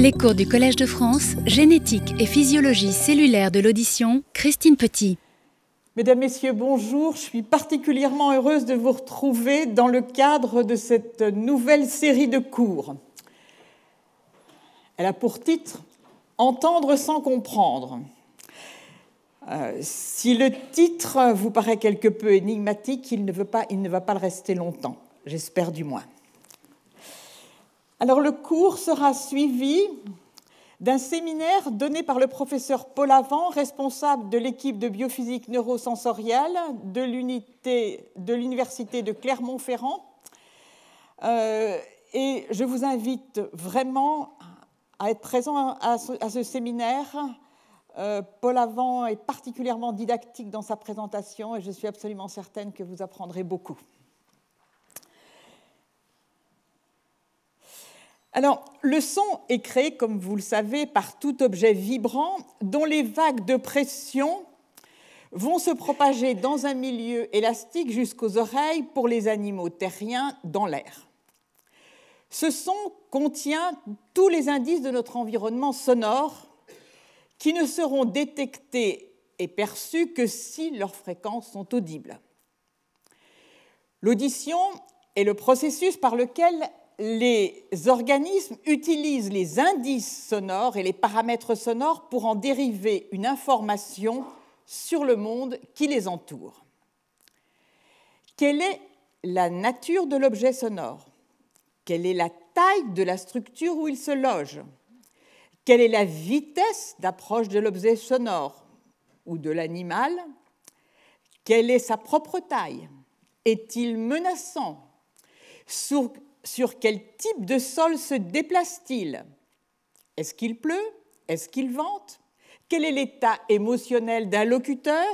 Les cours du Collège de France, génétique et physiologie cellulaire de l'audition, Christine Petit. Mesdames, Messieurs, bonjour. Je suis particulièrement heureuse de vous retrouver dans le cadre de cette nouvelle série de cours. Elle a pour titre Entendre sans comprendre. Euh, si le titre vous paraît quelque peu énigmatique, il ne, va pas le rester longtemps, j'espère du moins. Alors le cours sera suivi d'un séminaire donné par le professeur Paul Avant, responsable de l'équipe de biophysique neurosensorielle de l'Université de Clermont-Ferrand. Euh, et je vous invite vraiment à être présent à ce, séminaire. Euh, Paul Avant est particulièrement didactique dans sa présentation et je suis absolument certaine que vous apprendrez beaucoup. Alors, le son est créé, comme vous le savez, par tout objet vibrant dont les vagues de pression vont se propager dans un milieu élastique jusqu'aux oreilles pour les animaux terriens dans l'air. Ce son contient tous les indices de notre environnement sonore qui ne seront détectés et perçus que si leurs fréquences sont audibles. L'audition est le processus par lequel les organismes utilisent les indices sonores et les paramètres sonores pour en dériver une information sur le monde qui les entoure. Quelle est la nature de l'objet sonore? Quelle est la taille de la structure où il se loge? Quelle est la vitesse d'approche de l'objet sonore ou de l'animal? Quelle est sa propre taille? Est-il menaçant? Quel type de sol se déplace-t-il? Est-ce qu'il pleut? Est-ce qu'il vente? Quel est l'état émotionnel d'un locuteur?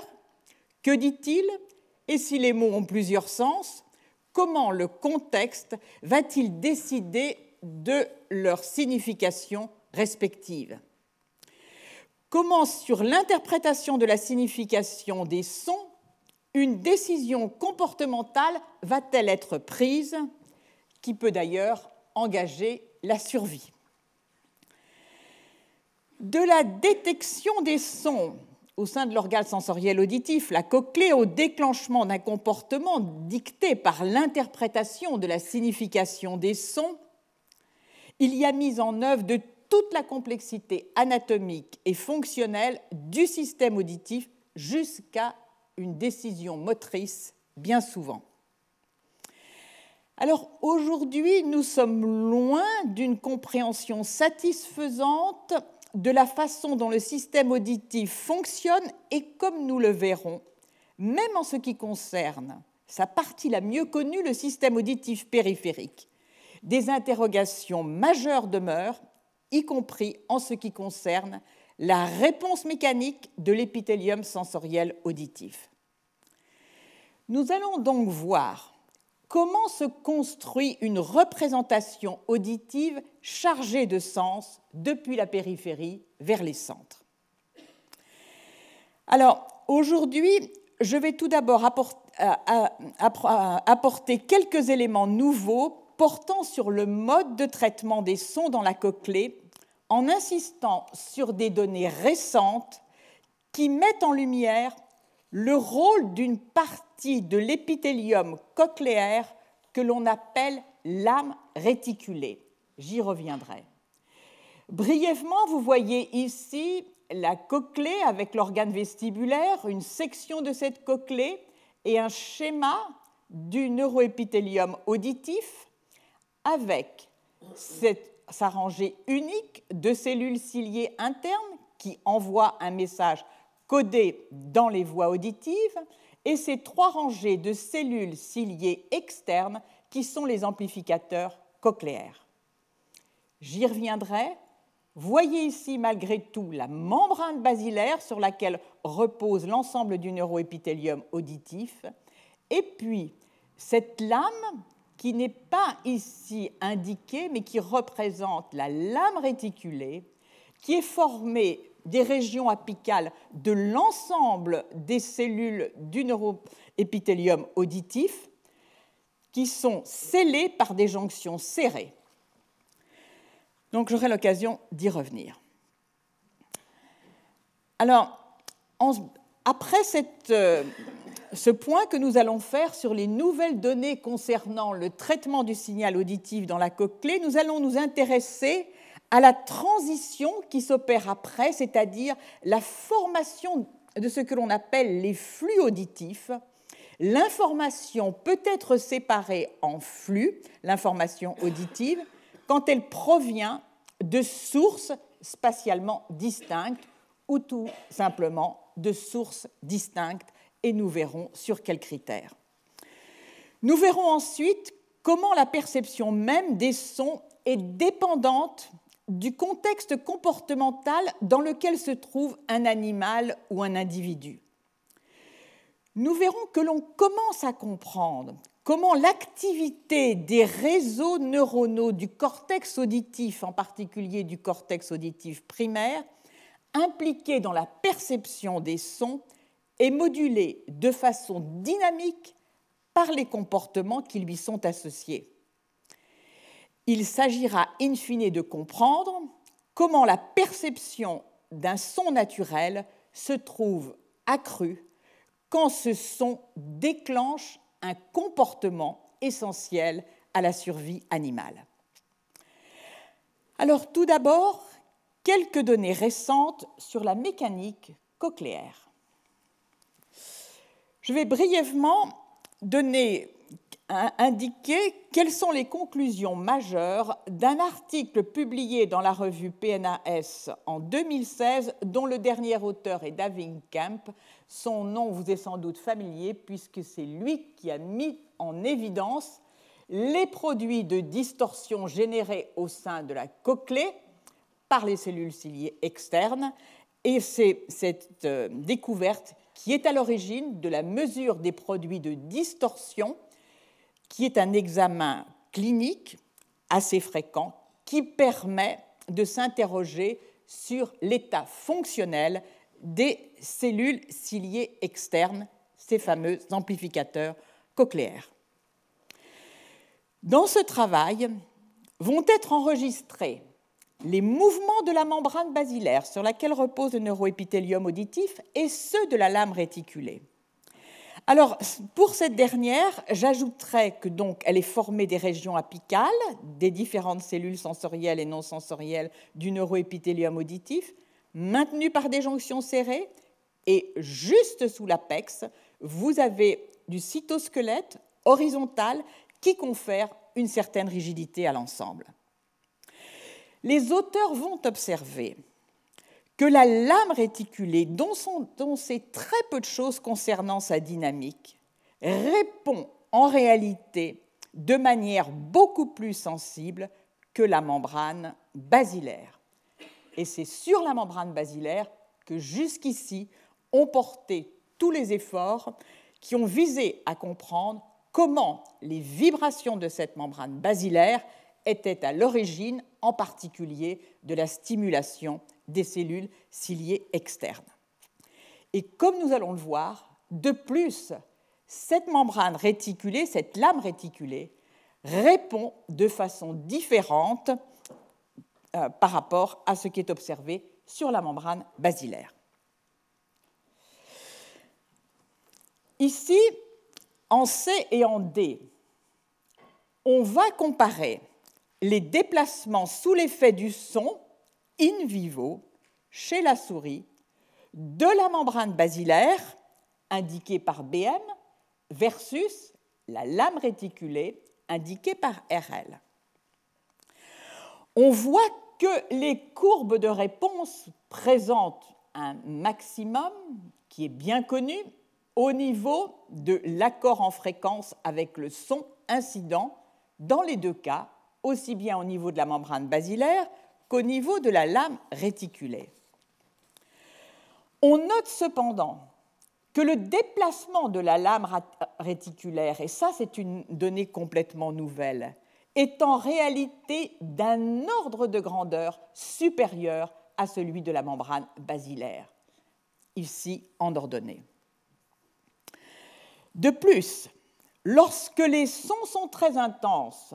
Que dit-il? Et si les mots ont plusieurs sens, comment le contexte va-t-il décider de leur signification respective? Comment, sur l'interprétation de la signification des sons, une décision comportementale va-t-elle être prise? Qui peut d'ailleurs engager la survie. De la détection des sons au sein de l'organe sensoriel auditif, la cochlée, au déclenchement d'un comportement dicté par l'interprétation de la signification des sons, il y a mis en œuvre de toute la complexité anatomique et fonctionnelle du système auditif jusqu'à une décision motrice bien souvent. Alors aujourd'hui, nous sommes loin d'une compréhension satisfaisante de la façon dont le système auditif fonctionne et comme nous le verrons, même en ce qui concerne sa partie la mieux connue, le système auditif périphérique, des interrogations majeures demeurent, y compris en ce qui concerne la réponse mécanique de l'épithélium sensoriel auditif. Nous allons donc voir comment se construit une représentation auditive chargée de sens depuis la périphérie vers les centres? Alors, aujourd'hui, je vais tout d'abord apporter quelques éléments nouveaux portant sur le mode de traitement des sons dans la cochlée en insistant sur des données récentes qui mettent en lumière le rôle d'une partie de l'épithélium cochléaire que l'on appelle l'âme réticulée. J'y reviendrai. Brièvement, vous voyez ici la cochlée avec l'organe vestibulaire, une section de cette cochlée et un schéma du neuroépithélium auditif avec sa rangée unique de cellules ciliées internes qui envoient un message codés dans les voies auditives, et ces trois rangées de cellules ciliées externes qui sont les amplificateurs cochléaires. J'y reviendrai. Voyez ici malgré tout la membrane basilaire sur laquelle repose l'ensemble du neuroépithélium auditif, et puis cette lame qui n'est pas ici indiquée, mais qui représente la lame réticulée, qui est formée des régions apicales de l'ensemble des cellules du neuroépithélium auditif qui sont scellées par des jonctions serrées. Donc j'aurai l'occasion d'y revenir. Alors, après euh, ce point que nous allons faire sur les nouvelles données concernant le traitement du signal auditif dans la cochlée, nous allons nous intéresser à la transition qui s'opère après, c'est-à-dire la formation de ce que l'on appelle les flux auditifs. L'information peut être séparée en flux, l'information auditive, quand elle provient de sources spatialement distinctes ou tout simplement de sources distinctes, et nous verrons sur quels critères. Nous verrons ensuite comment la perception même des sons est dépendante du contexte comportemental dans lequel se trouve un animal ou un individu. Nous verrons que l'on commence à comprendre comment l'activité des réseaux neuronaux du cortex auditif, en particulier du cortex auditif primaire, impliqué dans la perception des sons, est modulée de façon dynamique par les comportements qui lui sont associés. Il s'agira in fine de comprendre comment la perception d'un son naturel se trouve accrue quand ce son déclenche un comportement essentiel à la survie animale. Alors tout d'abord, quelques données récentes sur la mécanique cochléaire. Je vais brièvement donner, indiquer quelles sont les conclusions majeures d'un article publié dans la revue PNAS en 2016, dont le dernier auteur est David Kemp, son nom vous est sans doute familier puisque c'est lui qui a mis en évidence les produits de distorsion générés au sein de la cochlée par les cellules ciliées externes. Et c'est cette euh, découverte qui est à l'origine de la mesure des produits de distorsion, qui est un examen clinique assez fréquent qui permet de s'interroger sur l'état fonctionnel des cellules ciliées externes, ces fameux amplificateurs cochléaires. Dans ce travail vont être enregistrés les mouvements de la membrane basilaire sur laquelle repose le neuroépithélium auditif et ceux de la lame réticulée. Alors, pour cette dernière, j'ajouterais que donc elle est formée des régions apicales, des différentes cellules sensorielles et non sensorielles du neuroépithélium auditif, maintenu par des jonctions serrées, et juste sous l'apex, vous avez du cytosquelette horizontal qui confère une certaine rigidité à l'ensemble. Les auteurs vont observer que la lame réticulée, dont, on sait très peu de choses concernant sa dynamique, répond en réalité de manière beaucoup plus sensible que la membrane basilaire. Et c'est sur la membrane basilaire que jusqu'ici ont porté tous les efforts qui ont visé à comprendre comment les vibrations de cette membrane basilaire étaient à l'origine en particulier de la stimulation des cellules ciliées externes. Et comme nous allons le voir, de plus, cette membrane réticulée, cette lame réticulée, répond de façon différente euh, par rapport à ce qui est observé sur la membrane basilaire. Ici, en C et en D, on va comparer les déplacements sous l'effet du son in vivo chez la souris de la membrane basilaire, indiquée par BM, versus la lame réticulée, indiquée par RL. On voit que les courbes de réponse présentent un maximum qui est bien connu au niveau de l'accord en fréquence avec le son incident dans les deux cas, aussi bien au niveau de la membrane basilaire qu'au niveau de la lame réticulée. On note cependant que le déplacement de la lame réticulaire, et ça c'est une donnée complètement nouvelle, est en réalité d'un ordre de grandeur supérieur à celui de la membrane basilaire, ici en ordonnée. De plus, lorsque les sons sont très intenses,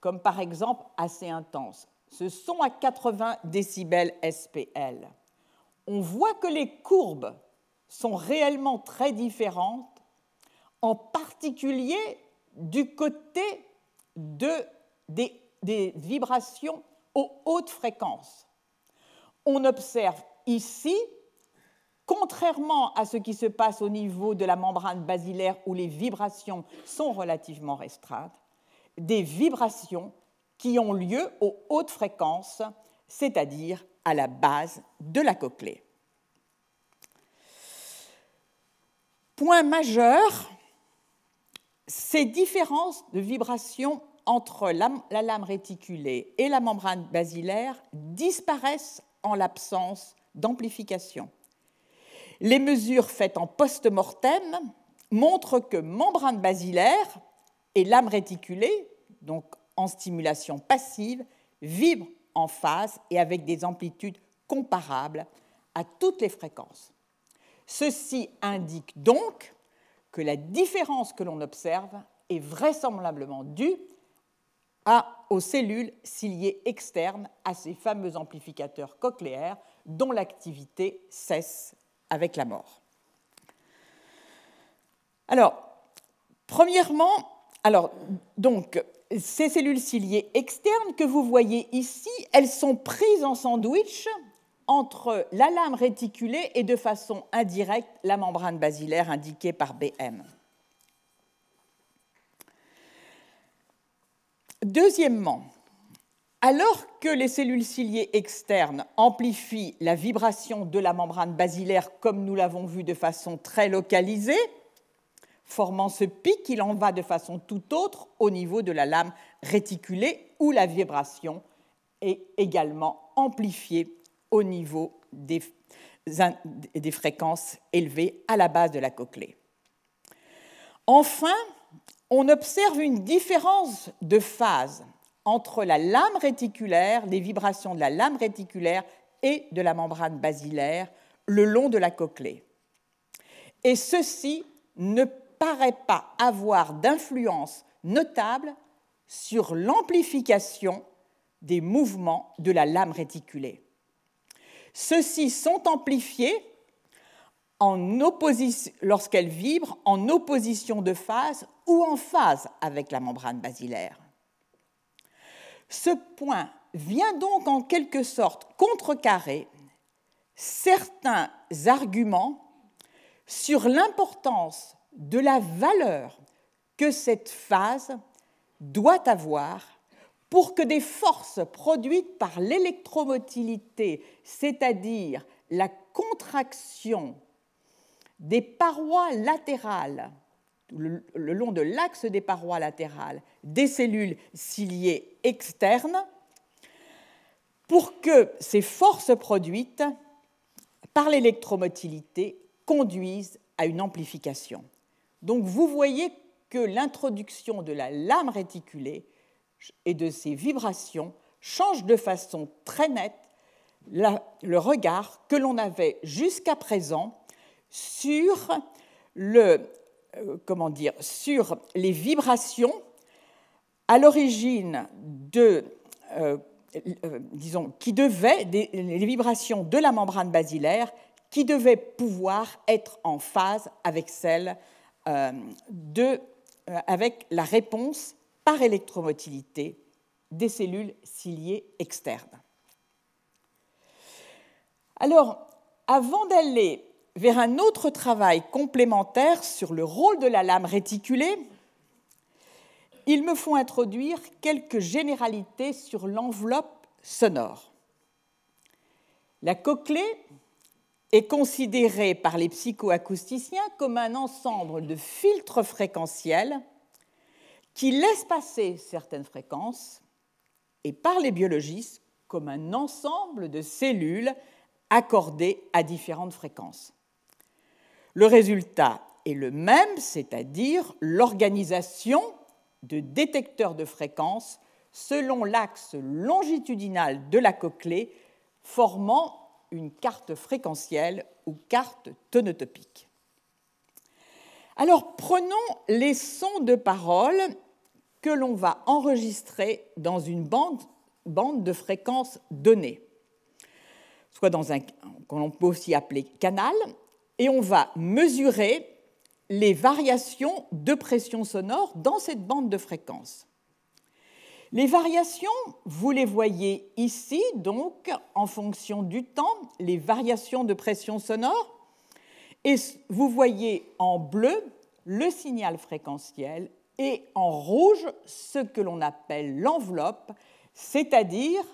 comme par exemple assez intenses, ce son à 80 décibels SPL. On voit que les courbes sont réellement très différentes, en particulier du côté de, des, des vibrations aux hautes fréquences. On observe ici, contrairement à ce qui se passe au niveau de la membrane basilaire où les vibrations sont relativement restreintes, des vibrations qui ont lieu aux hautes fréquences, c'est-à-dire à la base de la cochlée. Point majeur, ces différences de vibrations entre la, lame réticulée et la membrane basilaire disparaissent en l'absence d'amplification. Les mesures faites en post-mortem montrent que membrane basilaire et lame réticulée, donc en stimulation passive, vibrent en phase et avec des amplitudes comparables à toutes les fréquences. Ceci indique donc que la différence que l'on observe est vraisemblablement due aux cellules ciliées externes à ces fameux amplificateurs cochléaires dont l'activité cesse avec la mort. Alors, premièrement, alors, donc, ces cellules ciliées externes que vous voyez ici, elles sont prises en sandwich entre la lame réticulée et de façon indirecte la membrane basilaire indiquée par BM. Deuxièmement, alors que les cellules ciliées externes amplifient la vibration de la membrane basilaire, comme nous l'avons vu de façon très localisée, formant ce pic, il en va de façon tout autre au niveau de la lame réticulée, où la vibration est également amplifiée au niveau des, des fréquences élevées à la base de la cochlée. Enfin, on observe une différence de phase entre la lame réticulaire, les vibrations de la lame réticulaire et de la membrane basilaire le long de la cochlée. Et ceci ne paraît pas avoir d'influence notable sur l'amplification des mouvements de la lame réticulée. Ceux-ci sont amplifiés lorsqu'elles vibrent en opposition de phase ou en phase avec la membrane basilaire. Ce point vient donc en quelque sorte contrecarrer certains arguments sur l'importance de la valeur que cette phase doit avoir pour que des forces produites par l'électromotilité, c'est-à-dire la contraction des parois latérales, le, long de l'axe des parois latérales, des cellules ciliées externes, pour que ces forces produites par l'électromotilité conduisent à une amplification. Donc vous voyez que l'introduction de la lame réticulée et de ses vibrations change de façon très nette le regard que l'on avait jusqu'à présent sur, euh, les vibrations à l'origine de, euh, euh, qui devaient, les vibrations de la membrane basilaire qui devaient pouvoir être en phase avec celle de, avec la réponse par électromotilité des cellules ciliées externes. Alors, avant d'aller vers un autre travail complémentaire sur le rôle de la lame réticulée, il me faut introduire quelques généralités sur l'enveloppe sonore. La cochlée est considérée par les psychoacousticiens comme un ensemble de filtres fréquentiels qui laissent passer certaines fréquences et par les biologistes comme un ensemble de cellules accordées à différentes fréquences. Le résultat est le même, c'est-à-dire l'organisation de détecteurs de fréquences selon l'axe longitudinal de la cochlée, formant une carte fréquentielle ou carte tonotopique. Alors prenons les sons de parole que l'on va enregistrer dans une bande de fréquence donnée, soit dans un qu'on peut aussi appeler canal, et on va mesurer les variations de pression sonore dans cette bande de fréquence. Les variations, vous les voyez ici, donc en fonction du temps, les variations de pression sonore, et vous voyez en bleu le signal fréquentiel et en rouge ce que l'on appelle l'enveloppe, c'est-à-dire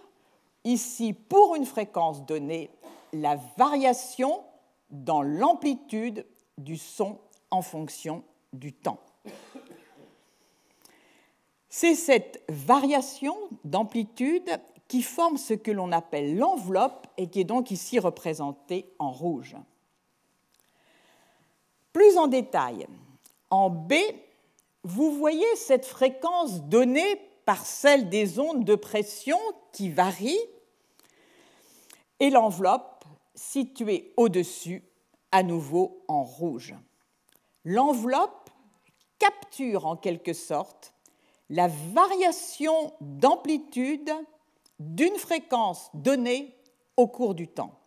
ici pour une fréquence donnée, la variation dans l'amplitude du son en fonction du temps. C'est cette variation d'amplitude qui forme ce que l'on appelle l'enveloppe et qui est donc ici représentée en rouge. Plus en détail, en B, vous voyez cette fréquence donnée par celle des ondes de pression qui varient et l'enveloppe située au-dessus, à nouveau en rouge. L'enveloppe capture en quelque sorte la variation d'amplitude d'une fréquence donnée au cours du temps.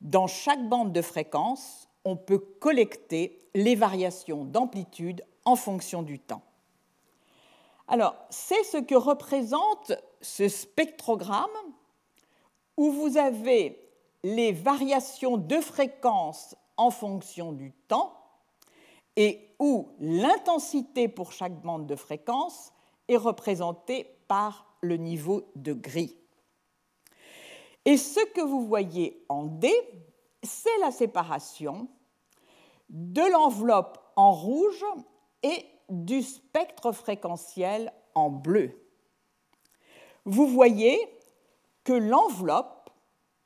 Dans chaque bande de fréquence, on peut collecter les variations d'amplitude en fonction du temps. Alors, c'est ce que représente ce spectrogramme où vous avez les variations de fréquence en fonction du temps et où l'intensité pour chaque bande de fréquence est représentée par le niveau de gris. Et ce que vous voyez en D, c'est la séparation de l'enveloppe en rouge et du spectre fréquentiel en bleu. Vous voyez que l'enveloppe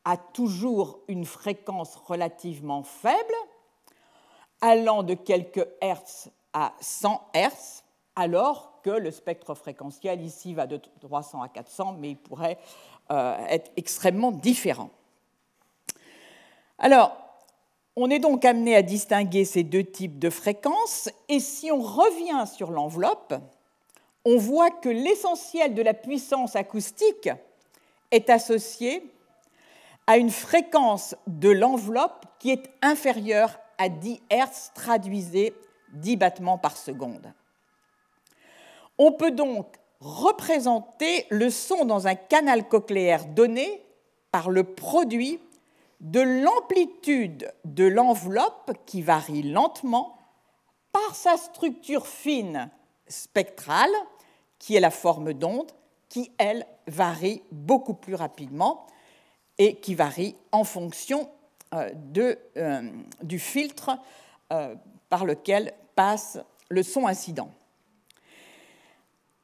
a toujours une fréquence relativement faible, allant de quelques Hertz à 100 Hertz, alors que le spectre fréquentiel ici va de 300 à 400, mais il pourrait euh, être extrêmement différent. Alors, on est donc amené à distinguer ces deux types de fréquences, et si on revient sur l'enveloppe, on voit que l'essentiel de la puissance acoustique est associé à une fréquence de l'enveloppe qui est inférieure à 10 Hz, traduisez 10 battements par seconde. On peut donc représenter le son dans un canal cochléaire donné par le produit de l'amplitude de l'enveloppe qui varie lentement par sa structure fine spectrale, qui est la forme d'onde, qui, elle, varie beaucoup plus rapidement et qui varie en fonction de, euh, du filtre euh, par lequel passe le son incident.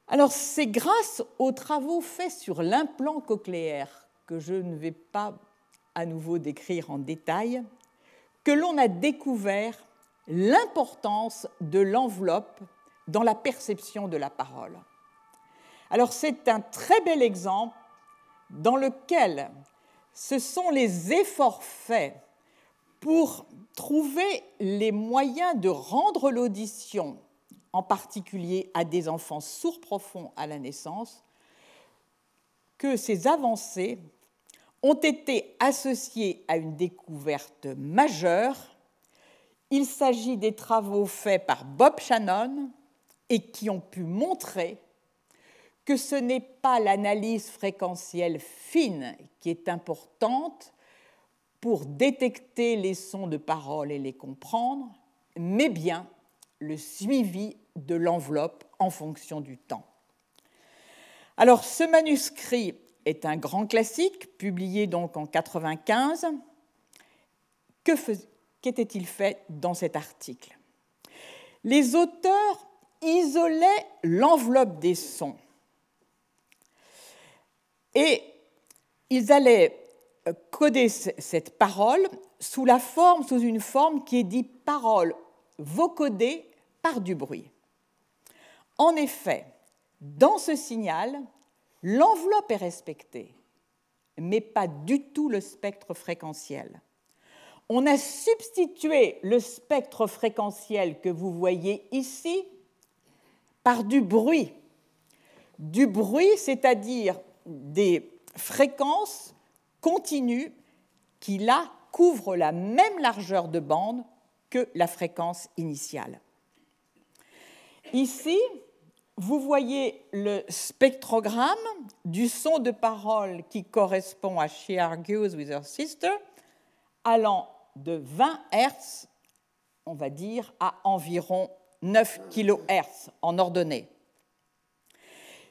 Alors c'est grâce aux travaux faits sur l'implant cochléaire que je ne vais pas à nouveau décrire en détail, que l'on a découvert l'importance de l'enveloppe dans la perception de la parole. Alors c'est un très bel exemple dans lequel ce sont les efforts faits pour trouver les moyens de rendre l'audition, en particulier à des enfants sourds profonds à la naissance, que ces avancées ont été associés à une découverte majeure. Il s'agit des travaux faits par Bob Shannon et qui ont pu montrer que ce n'est pas l'analyse fréquentielle fine qui est importante pour détecter les sons de parole et les comprendre, mais bien le suivi de l'enveloppe en fonction du temps. Alors ce manuscrit est un grand classique, publié donc en 95. Qu'était-il fait dans cet article? Les auteurs isolaient l'enveloppe des sons et ils allaient euh, coder cette parole sous la forme, sous une forme qui est dite parole vocodée par du bruit. En effet, dans ce signal, L'enveloppe est respectée, mais pas du tout le spectre fréquentiel. On a substitué le spectre fréquentiel que vous voyez ici par du bruit. Du bruit, c'est-à-dire des fréquences continues qui, là, couvrent la même largeur de bande que la fréquence initiale. Ici, vous voyez le spectrogramme du son de parole qui correspond à She Argues with Her Sister, allant de 20 Hz, on va dire, à environ 9 kHz en ordonnée.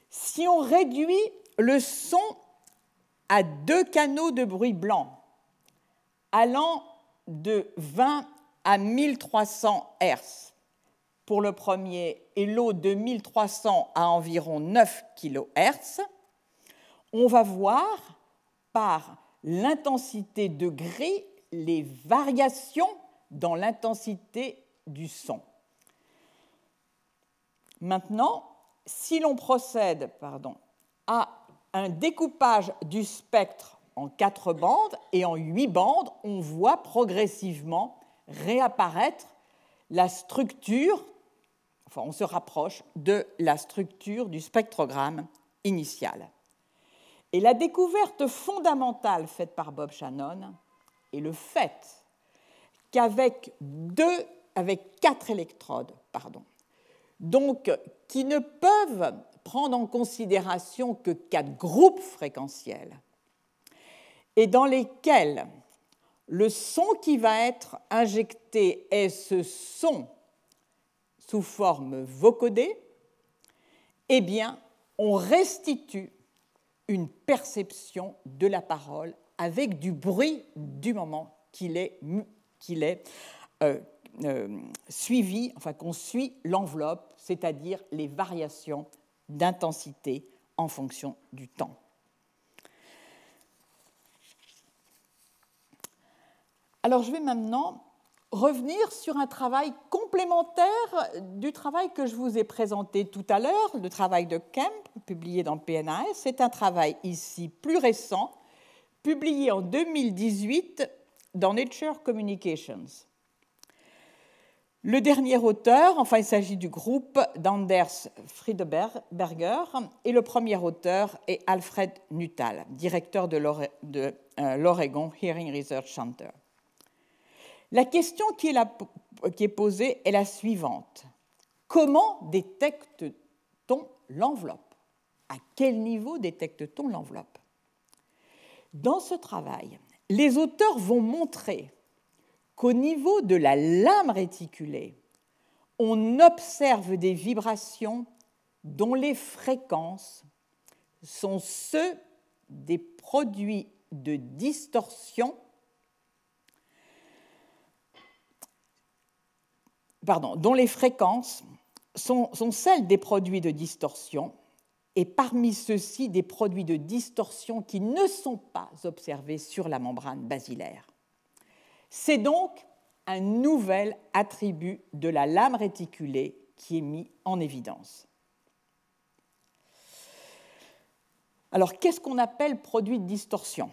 Si on réduit le son à deux canaux de bruit blanc, allant de 20 à 1300 Hz pour le premier et l'autre de 1300 à environ 9 kHz, on va voir par l'intensité de gris les variations dans l'intensité du son. Maintenant, si l'on procède à un découpage du spectre en quatre bandes et en huit bandes, on voit progressivement réapparaître la structure, enfin on se rapproche de la structure du spectrogramme initial. Et la découverte fondamentale faite par Bob Shannon est le fait qu'avec deux, avec quatre électrodes, pardon, donc qui ne peuvent prendre en considération que quatre groupes fréquentiels, et dans lesquels le son qui va être injecté est ce son sous forme vocodée, eh bien, on restitue une perception de la parole avec du bruit du moment qu'il est, est euh, euh, suivi, enfin qu'on suit l'enveloppe, c'est-à-dire les variations d'intensité en fonction du temps. Alors je vais maintenant revenir sur un travail complémentaire du travail que je vous ai présenté tout à l'heure, le travail de Kemp, publié dans PNAS. C'est un travail ici plus récent, publié en 2018 dans Nature Communications. Le dernier auteur, enfin il s'agit du groupe d'Anders Friedberger, et le premier auteur est Alfred Nuttall, directeur de euh, l'Oregon Hearing Research Center. La question qui est, posée est la suivante. Comment détecte-t-on l'enveloppe? À quel niveau détecte-t-on l'enveloppe? Dans ce travail, les auteurs vont montrer qu'au niveau de la lame réticulée, on observe des vibrations dont les fréquences sont ceux des produits de distorsion dont les fréquences sont, celles des produits de distorsion, et parmi ceux-ci des produits de distorsion qui ne sont pas observés sur la membrane basilaire. C'est donc un nouvel attribut de la lame réticulée qui est mis en évidence. Alors, qu'est-ce qu'on appelle produit de distorsion?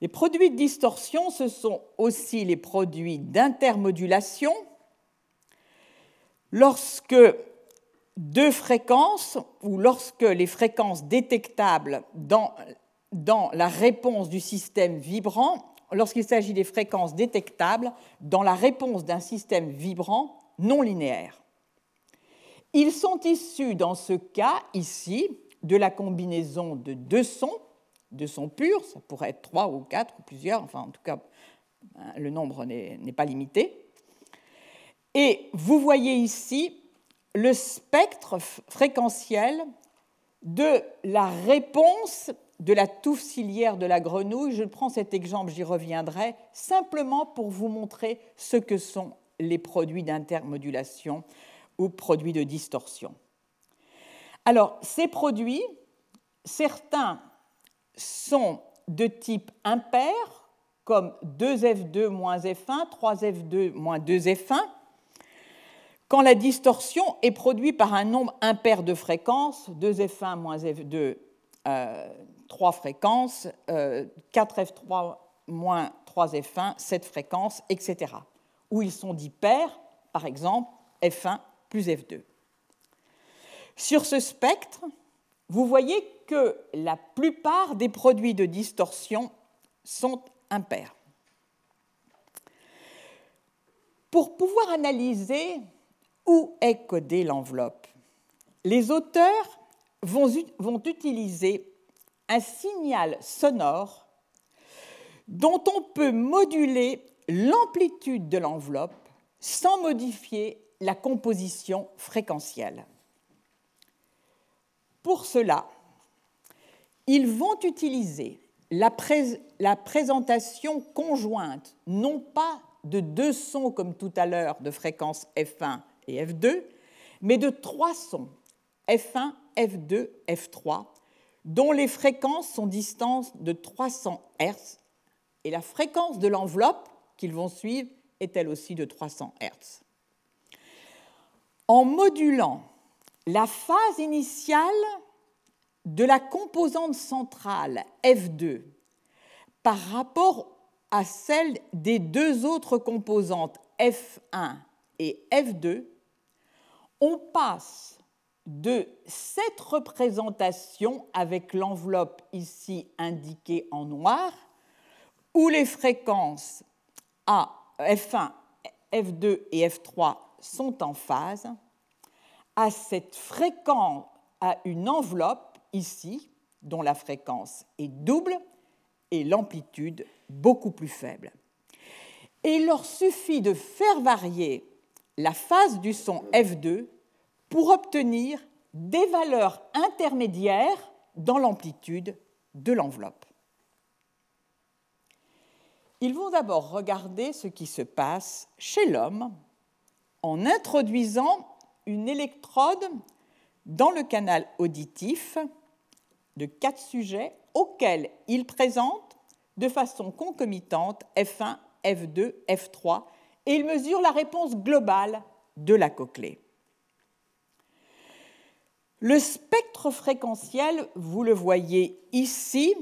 Les produits de distorsion, ce sont aussi les produits d'intermodulation. Lorsque deux fréquences, ou lorsque les fréquences détectables dans, dans la réponse du système vibrant, lorsqu'il s'agit des fréquences détectables dans la réponse d'un système vibrant non linéaire. Ils sont issus, dans ce cas ici, de la combinaison de deux sons de son pur, ça pourrait être trois ou quatre ou plusieurs, enfin en tout cas hein, le nombre n'est pas limité. Et vous voyez ici le spectre fréquentiel de la réponse de la touffe ciliaire de la grenouille. Je prends cet exemple, j'y reviendrai, simplement pour vous montrer ce que sont les produits d'intermodulation ou produits de distorsion. Alors, ces produits, certains sont de type impair, comme 2F2 moins F1, 3F2 moins 2F1, quand la distorsion est produite par un nombre impair de fréquences, 2F1 moins F2, 3 euh, fréquences, 4F3 euh, moins 3F1, 7 fréquences, etc. Où ils sont dits pairs, par exemple F1 plus F2. Sur ce spectre, vous voyez que la plupart des produits de distorsion sont impairs. Pour pouvoir analyser où est codée l'enveloppe, les auteurs vont, utiliser un signal sonore dont on peut moduler l'amplitude de l'enveloppe sans modifier la composition fréquentielle. Pour cela, ils vont utiliser la, présentation conjointe, non pas de deux sons comme tout à l'heure de fréquence F1 et F2, mais de trois sons, F1, F2, F3, dont les fréquences sont distantes de 300 Hz, et la fréquence de l'enveloppe qu'ils vont suivre est elle aussi de 300 Hz. En modulant la phase initiale de la composante centrale F2 par rapport à celle des deux autres composantes F1 et F2, on passe de cette représentation avec l'enveloppe ici indiquée en noir, où les fréquences A, F1, F2 et F3 sont en phase, à cette fréquence, à une enveloppe ici, dont la fréquence est double et l'amplitude beaucoup plus faible. Et il leur suffit de faire varier la phase du son F2 pour obtenir des valeurs intermédiaires dans l'amplitude de l'enveloppe. Ils vont d'abord regarder ce qui se passe chez l'homme en introduisant une électrode dans le canal auditif de quatre sujets auxquels ils présentent de façon concomitante F1, F2, F3 et ils mesurent la réponse globale de la cochlée. Le spectre fréquentiel, vous le voyez ici,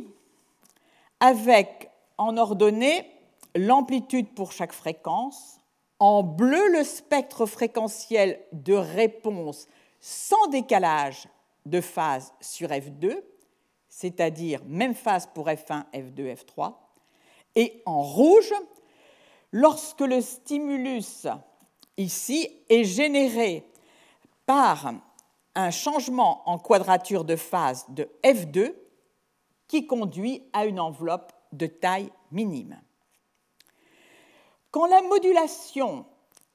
avec en ordonnée l'amplitude pour chaque fréquence, en bleu le spectre fréquentiel de réponse sans décalage de phase sur F2, c'est-à-dire même phase pour F1, F2, F3, et en rouge lorsque le stimulus ici est généré par un changement en quadrature de phase de F2 qui conduit à une enveloppe de taille minime. Quand la modulation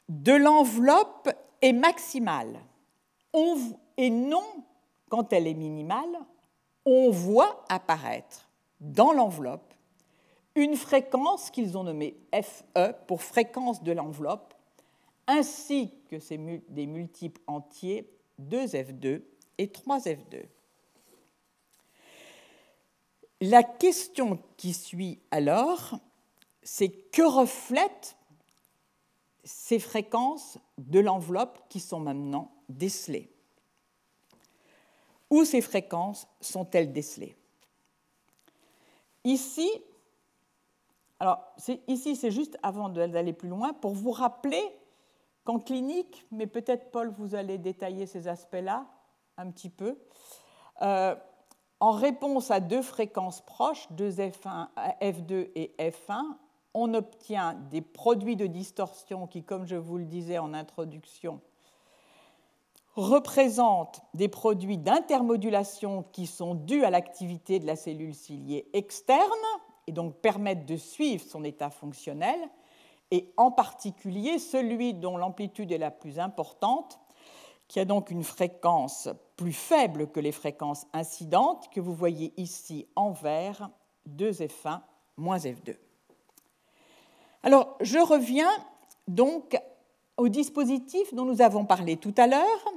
de l'enveloppe est maximale et non quand elle est minimale, on voit apparaître dans l'enveloppe une fréquence qu'ils ont nommée FE pour fréquence de l'enveloppe, ainsi que des multiples entiers 2F2 et 3F2. La question qui suit alors, c'est que reflètent ces fréquences de l'enveloppe qui sont maintenant décelées? Où ces fréquences sont-elles décelées? Ici, c'est juste avant d'aller plus loin, pour vous rappeler clinique, mais peut-être Paul, vous allez détailler ces aspects-là un petit peu, euh, en réponse à deux fréquences proches, 2F1, F2 et F1, on obtient des produits de distorsion qui, comme je vous le disais en introduction, représentent des produits d'intermodulation qui sont dus à l'activité de la cellule ciliée externe et donc permettent de suivre son état fonctionnel, et en particulier celui dont l'amplitude est la plus importante, qui a donc une fréquence plus faible que les fréquences incidentes que vous voyez ici en vert, 2F1 moins F2. Alors, je reviens donc au dispositif dont nous avons parlé tout à l'heure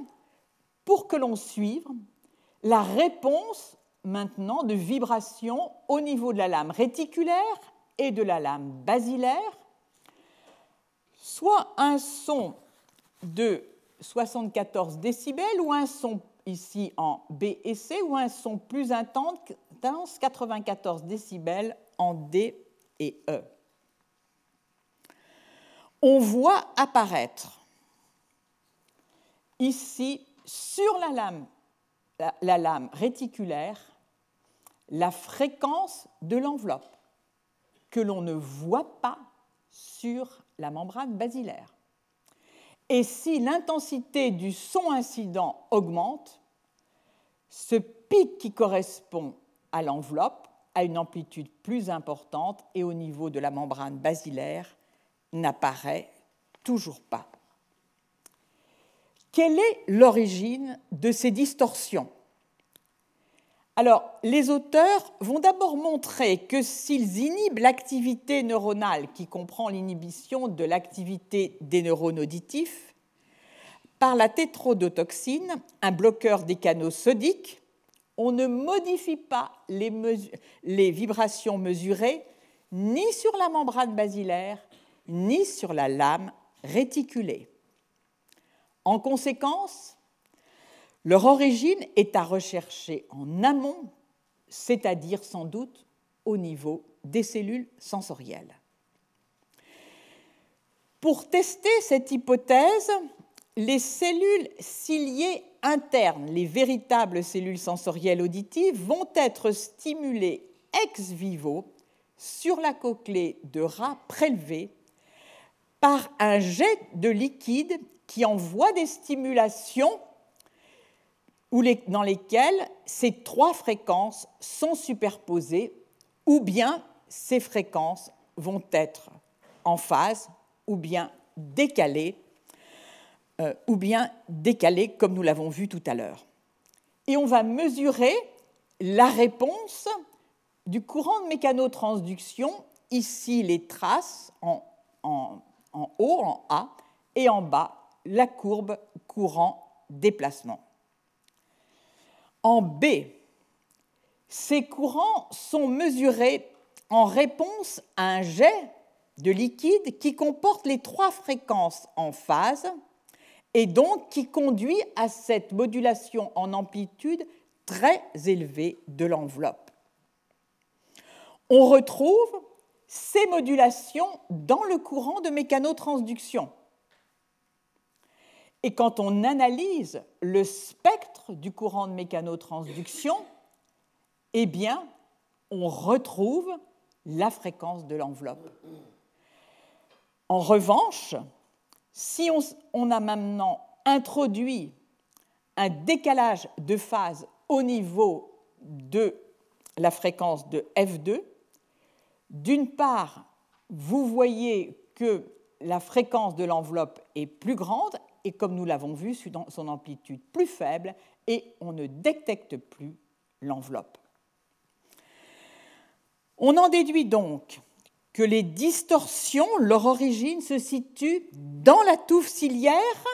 pour que l'on suive la réponse maintenant de vibration au niveau de la lame réticulaire et de la lame basilaire, soit un son de 74 décibels ou un son ici en B et C ou un son plus intense, 94 décibels en D et E. On voit apparaître ici sur la lame, la, lame réticulaire la fréquence de l'enveloppe que l'on ne voit pas sur la membrane basilaire. Et si l'intensité du son incident augmente, ce pic qui correspond à l'enveloppe a une amplitude plus importante et au niveau de la membrane basilaire n'apparaît toujours pas. Quelle est l'origine de ces distorsions? Alors, les auteurs vont d'abord montrer que s'ils inhibent l'activité neuronale qui comprend l'inhibition de l'activité des neurones auditifs, par la tétrodotoxine, un bloqueur des canaux sodiques, on ne modifie pas les, vibrations mesurées ni sur la membrane basilaire, ni sur la lame réticulée. En conséquence, leur origine est à rechercher en amont, c'est-à-dire sans doute au niveau des cellules sensorielles. Pour tester cette hypothèse, les cellules ciliées internes, les véritables cellules sensorielles auditives, vont être stimulées ex vivo sur la cochlée de rat prélevée par un jet de liquide qui envoie des stimulations dans lesquelles ces trois fréquences sont superposées ou bien ces fréquences vont être en phase ou bien décalées euh, ou bien décalées comme nous l'avons vu tout à l'heure. Et on va mesurer la réponse du courant de mécanotransduction, ici les traces en, en haut, en A, et en bas la courbe courant-déplacement. En B, ces courants sont mesurés en réponse à un jet de liquide qui comporte les trois fréquences en phase et donc qui conduit à cette modulation en amplitude très élevée de l'enveloppe. On retrouve ces modulations dans le courant de mécanotransduction. Et quand on analyse le spectre du courant de mécanotransduction, eh bien, on retrouve la fréquence de l'enveloppe. En revanche, si on, a maintenant introduit un décalage de phase au niveau de la fréquence de F2, d'une part, vous voyez que la fréquence de l'enveloppe est plus grande et comme nous l'avons vu, son amplitude plus faible et on ne détecte plus l'enveloppe. On en déduit donc que les distorsions, leur origine se situe dans la touffe ciliaire,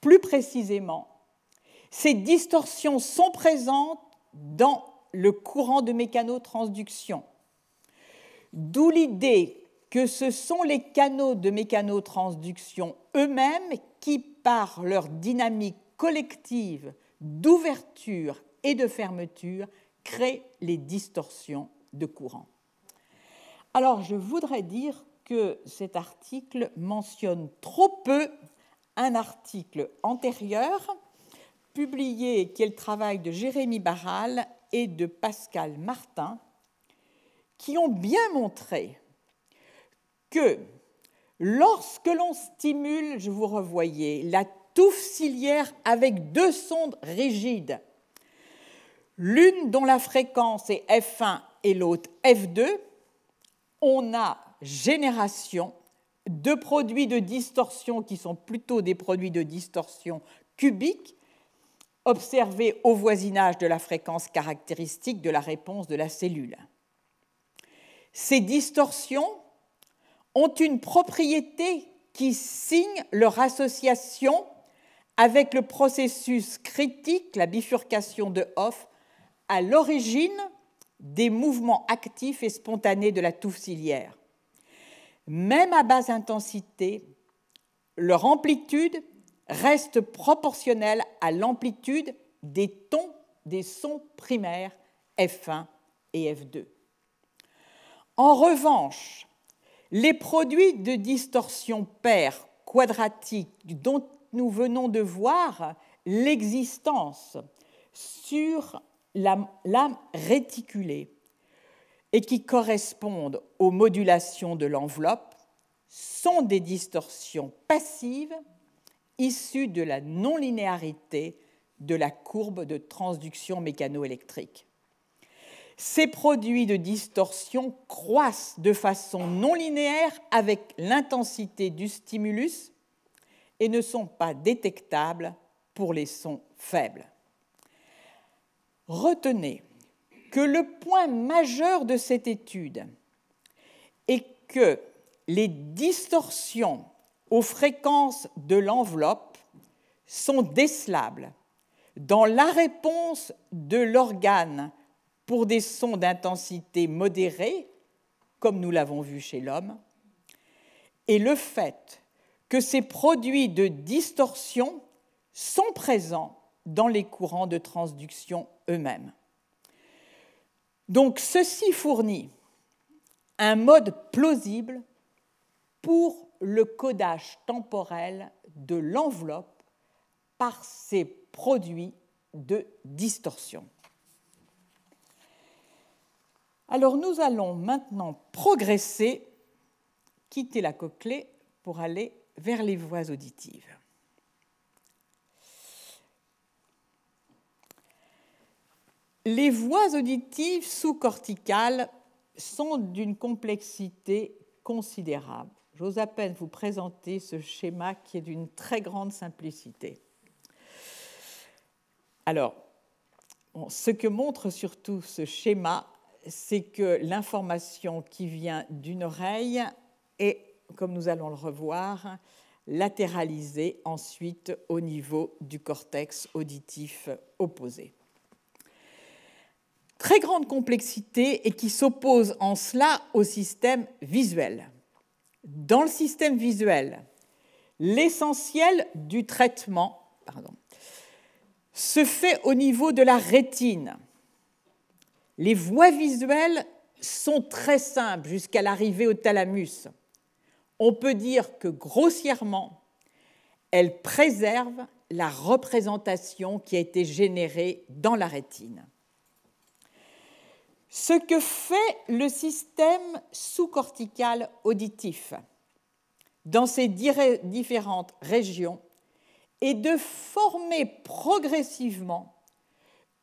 plus précisément. Ces distorsions sont présentes dans le courant de mécanotransduction. D'où l'idée que ce sont les canaux de mécanotransduction eux-mêmes qui, par leur dynamique collective d'ouverture et de fermeture, créent les distorsions de courant. Alors, je voudrais dire que cet article mentionne trop peu un article antérieur, publié, qui est le travail de Jérémy Barral et de Pascal Martin, qui ont bien montré que lorsque l'on stimule, je vous revoyais, la touffe ciliaire avec deux sondes rigides, l'une dont la fréquence est F1 et l'autre F2, on a génération de produits de distorsion qui sont plutôt des produits de distorsion cubiques observés au voisinage de la fréquence caractéristique de la réponse de la cellule. Ces distorsions ont une propriété qui signe leur association avec le processus critique, la bifurcation de Hoff, à l'origine des mouvements actifs et spontanés de la touffe ciliaire. Même à basse intensité, leur amplitude reste proportionnelle à l'amplitude des tons des sons primaires F1 et F2. En revanche, les produits de distorsion paire quadratique dont nous venons de voir l'existence sur lames réticulées et qui correspondent aux modulations de l'enveloppe sont des distorsions passives issues de la non-linéarité de la courbe de transduction mécanoélectrique. Ces produits de distorsion croissent de façon non linéaire avec l'intensité du stimulus et ne sont pas détectables pour les sons faibles. Retenez que le point majeur de cette étude est que les distorsions aux fréquences de l'enveloppe sont décelables dans la réponse de l'organe pour des sons d'intensité modérée, comme nous l'avons vu chez l'homme, et le fait que ces produits de distorsion sont présents dans les courants de transduction eux-mêmes. Donc ceci fournit un mode plausible pour le codage temporel de l'enveloppe par ces produits de distorsion. Alors nous allons maintenant progresser, quitter la cochlée pour aller vers les voies auditives. Les voies auditives sous-corticales sont d'une complexité considérable. J'ose à peine vous présenter ce schéma qui est d'une très grande simplicité. Alors, ce que montre surtout ce schéma, c'est que l'information qui vient d'une oreille est, comme nous allons le revoir, latéralisée ensuite au niveau du cortex auditif opposé très grande complexité et qui s'oppose en cela au système visuel. Dans le système visuel, l'essentiel du traitement se fait au niveau de la rétine. Les voies visuelles sont très simples jusqu'à l'arrivée au thalamus. On peut dire que grossièrement, elles préservent la représentation qui a été générée dans la rétine. Ce que fait le système sous-cortical auditif dans ces différentes régions est de former progressivement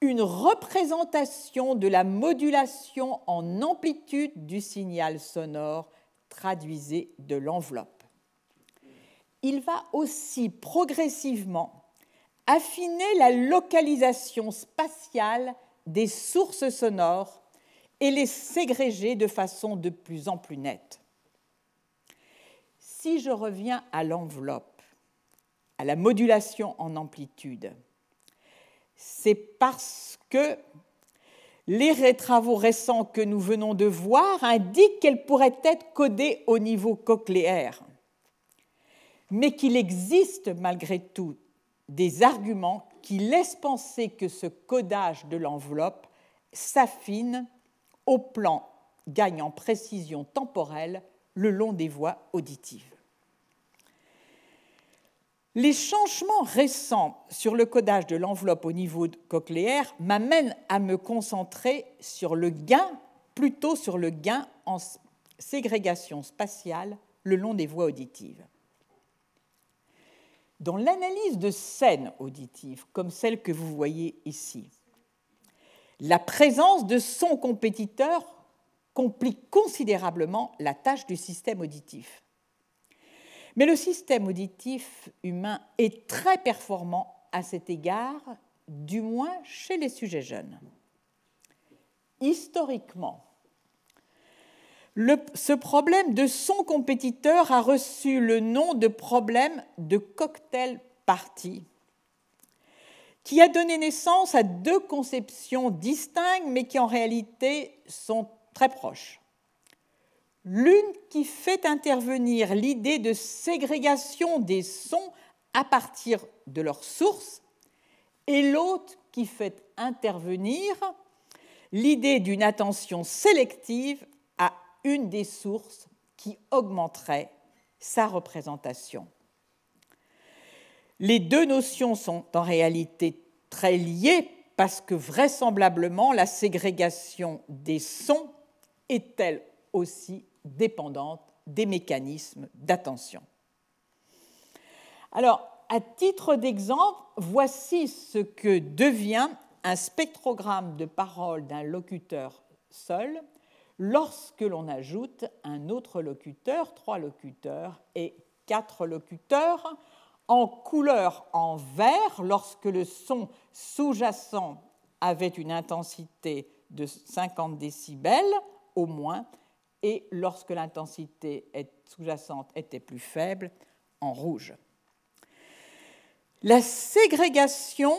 une représentation de la modulation en amplitude du signal sonore traduisé de l'enveloppe. Il va aussi progressivement affiner la localisation spatiale des sources sonores et les ségréger de façon de plus en plus nette. Si je reviens à l'enveloppe, à la modulation en amplitude, c'est parce que les travaux récents que nous venons de voir indiquent qu'elle pourrait être codée au niveau cochléaire, mais qu'il existe malgré tout des arguments qui laissent penser que ce codage de l'enveloppe s'affine au plan gagne en précision temporelle le long des voies auditives. Les changements récents sur le codage de l'enveloppe au niveau cochléaire m'amènent à me concentrer sur le gain, plutôt sur le gain en ségrégation spatiale le long des voies auditives. Dans l'analyse de scènes auditives, comme celle que vous voyez ici, la présence de son compétiteur complique considérablement la tâche du système auditif. Mais le système auditif humain est très performant à cet égard, du moins chez les sujets jeunes. Historiquement, ce problème de son compétiteur a reçu le nom de problème de cocktail party qui a donné naissance à deux conceptions distinctes, mais qui en réalité sont très proches. L'une qui fait intervenir l'idée de ségrégation des sons à partir de leur source, et l'autre qui fait intervenir l'idée d'une attention sélective à une des sources qui augmenterait sa représentation. Les deux notions sont en réalité très liées parce que vraisemblablement la ségrégation des sons est elle aussi dépendante des mécanismes d'attention. Alors, à titre d'exemple, voici ce que devient un spectrogramme de parole d'un locuteur seul lorsque l'on ajoute un autre locuteur, trois locuteurs et quatre locuteurs, en couleur en vert lorsque le son sous-jacent avait une intensité de 50 décibels au moins, et lorsque l'intensité sous-jacente était plus faible, en rouge. La ségrégation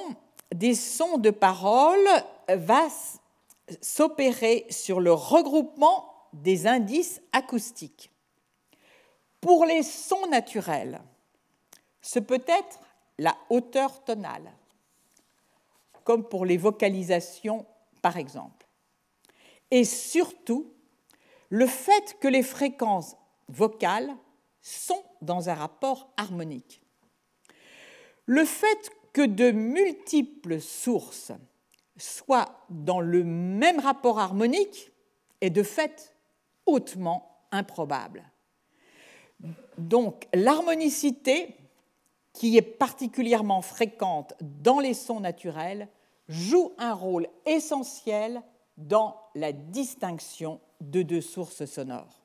des sons de parole va s'opérer sur le regroupement des indices acoustiques. Pour les sons naturels, ce peut être la hauteur tonale, comme pour les vocalisations par exemple. Et surtout, le fait que les fréquences vocales sont dans un rapport harmonique. Le fait que de multiples sources soient dans le même rapport harmonique est de fait hautement improbable. Donc l'harmonicité, qui est particulièrement fréquente dans les sons naturels, joue un rôle essentiel dans la distinction de deux sources sonores.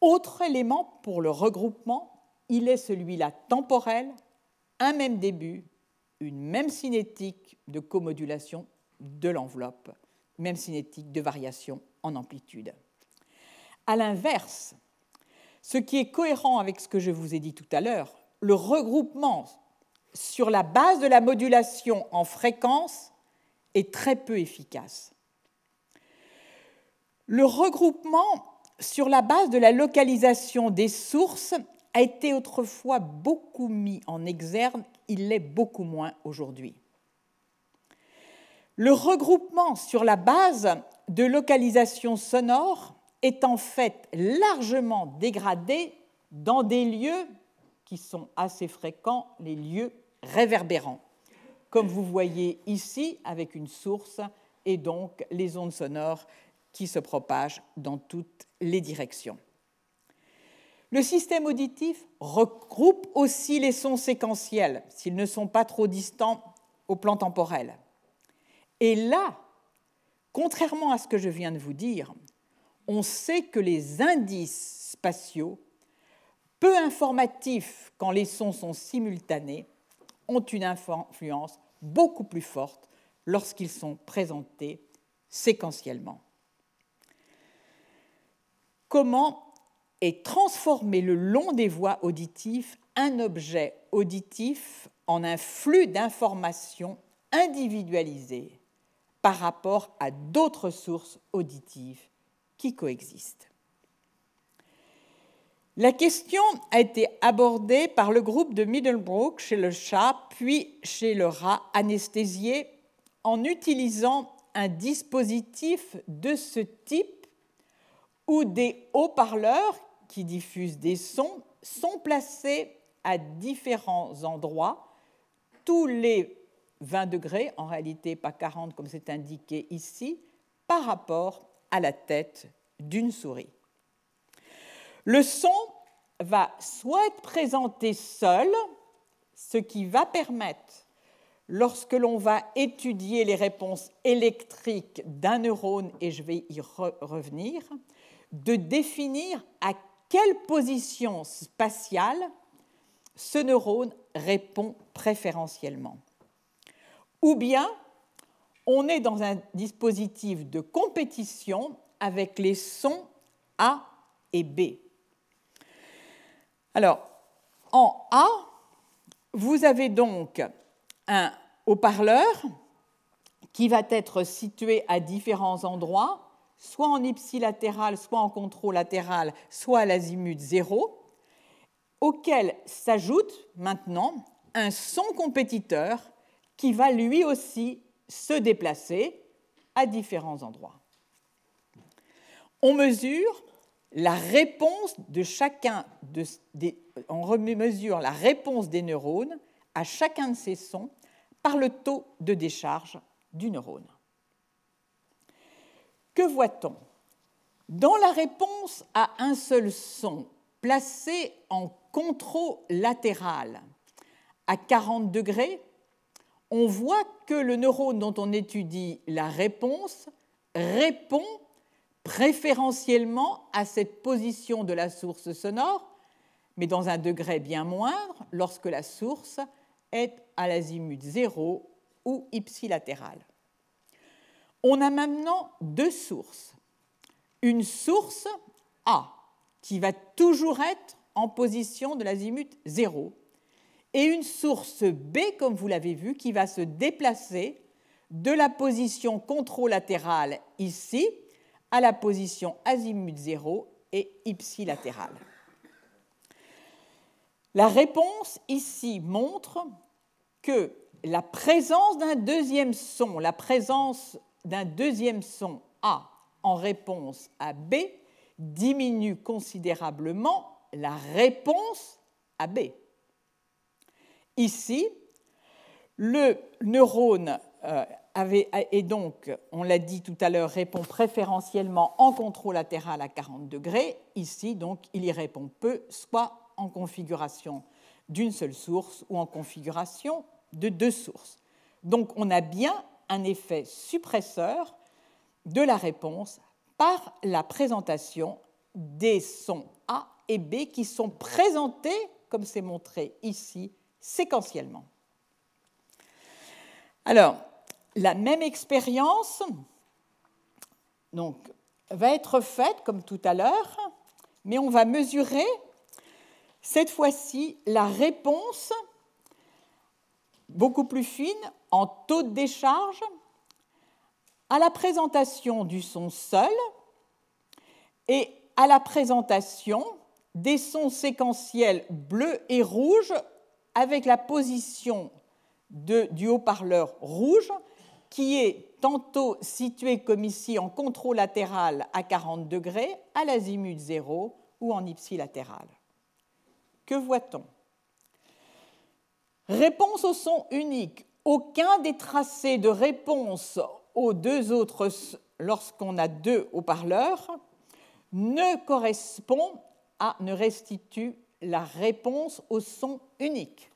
Autre élément pour le regroupement, il est celui-là temporel un même début, une même cinétique de comodulation de l'enveloppe, même cinétique de variation en amplitude. À l'inverse, ce qui est cohérent avec ce que je vous ai dit tout à l'heure, le regroupement sur la base de la modulation en fréquence est très peu efficace. Le regroupement sur la base de la localisation des sources a été autrefois beaucoup mis en exergue, il l'est beaucoup moins aujourd'hui. Le regroupement sur la base de localisation sonore est en fait largement dégradé dans des lieux qui sont assez fréquents, les lieux réverbérants, comme vous voyez ici avec une source et donc les ondes sonores qui se propagent dans toutes les directions. Le système auditif regroupe aussi les sons séquentiels, s'ils ne sont pas trop distants au plan temporel. Et là, contrairement à ce que je viens de vous dire, on sait que les indices spatiaux, peu informatifs quand les sons sont simultanés, ont une influence beaucoup plus forte lorsqu'ils sont présentés séquentiellement. Comment et transformer le long des voies auditives un objet auditif en un flux d'informations individualisées par rapport à d'autres sources auditives qui coexistent. La question a été abordée par le groupe de Middlebrook chez le chat, puis chez le rat anesthésié, en utilisant un dispositif de ce type où des haut-parleurs qui diffusent des sons sont placés à différents endroits, tous les 20 degrés, en réalité pas 40 comme c'est indiqué ici, par rapport à la tête d'une souris. Le son va soit être présenté seul, ce qui va permettre, lorsque l'on va étudier les réponses électriques d'un neurone, et je vais y revenir, de définir à quelle position spatiale ce neurone répond préférentiellement. Ou bien on est dans un dispositif de compétition avec les sons A et B. Alors, en A, vous avez donc un haut-parleur qui va être situé à différents endroits soit en ipsilatéral, soit en controlatéral, soit à l'azimut 0, auquel s'ajoute maintenant un son compétiteur qui va lui aussi se déplacer à différents endroits. On mesure la réponse de chacun on mesure la réponse des neurones à chacun de ces sons par le taux de décharge du neurone. Que voit-on? Dans la réponse à un seul son placé en controlatéral à 40 degrés, on voit que le neurone dont on étudie la réponse répond préférentiellement à cette position de la source sonore, mais dans un degré bien moindre lorsque la source est à l'azimut 0 ou ipsilatéral. On a maintenant deux sources. Une source A, qui va toujours être en position de l'azimut 0, et une source B, comme vous l'avez vu, qui va se déplacer de la position controlatérale ici à la position azimut 0 et ipsilatérale. La réponse ici montre que la présence d'un deuxième son, la présence d'un deuxième son A en réponse à B diminue considérablement la réponse à B. Ici, le neurone euh, et donc, on l'a dit tout à l'heure, répond préférentiellement en contrôle latéral à 40 degrés. Ici, donc, il y répond peu, soit en configuration d'une seule source ou en configuration de deux sources. Donc, on a bien un effet suppresseur de la réponse par la présentation des sons A et B qui sont présentés, comme c'est montré ici, séquentiellement. Alors, la même expérience donc, va être faite comme tout à l'heure, mais on va mesurer cette fois-ci la réponse beaucoup plus fine en taux de décharge à la présentation du son seul et à la présentation des sons séquentiels bleus et rouges avec la position du haut-parleur rouge qui est tantôt situé comme ici en contrôle latéral à 40 degrés, à l'azimut 0 ou en ipsilatéral. Que voit-on? Réponse au son unique. Aucun des tracés de réponse aux deux autres, lorsqu'on a deux haut-parleurs, ne correspond à, ne restitue la réponse au son unique.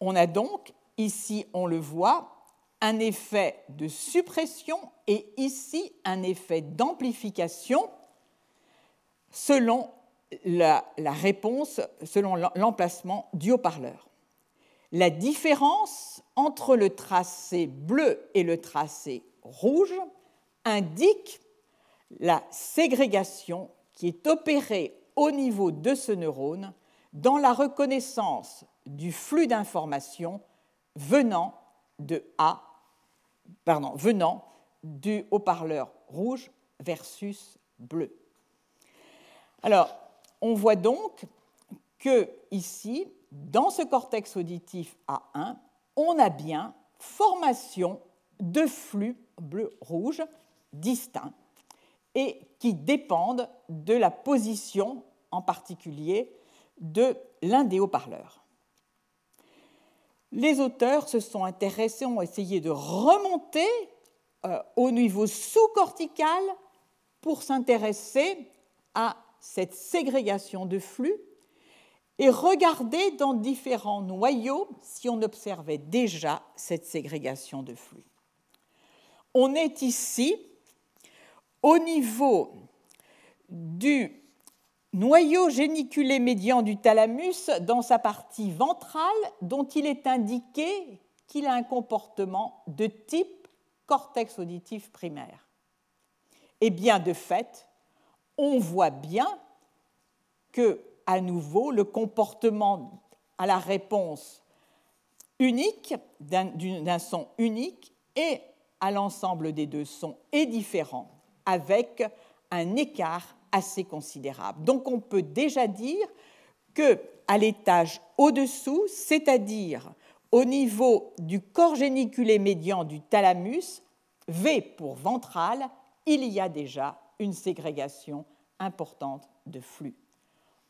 On a donc, ici on le voit, un effet de suppression et ici un effet d'amplification selon la, réponse, selon l'emplacement du haut-parleur. La différence entre le tracé bleu et le tracé rouge indique la ségrégation qui est opérée au niveau de ce neurone dans la reconnaissance du flux d'informations venant de du haut-parleur rouge versus bleu. Alors, on voit donc que ici, dans ce cortex auditif A1, on a bien formation de flux bleu-rouge distincts et qui dépendent de la position en particulier de l'un des haut-parleurs. Les auteurs se sont intéressés, ont essayé de remonter euh, au niveau sous-cortical pour s'intéresser à cette ségrégation de flux et regarder dans différents noyaux si on observait déjà cette ségrégation de flux. On est ici au niveau du noyau géniculé médian du thalamus dans sa partie ventrale dont il est indiqué qu'il a un comportement de type cortex auditif primaire. Et bien de fait, on voit bien que, à nouveau, le comportement à la réponse unique d'un son unique et à l'ensemble des deux sons est différent, avec un écart assez considérable. Donc on peut déjà dire que à l'étage au-dessous, c'est-à-dire au niveau du corps géniculé médian du thalamus, V pour ventral, il y a déjà une ségrégation importante de flux.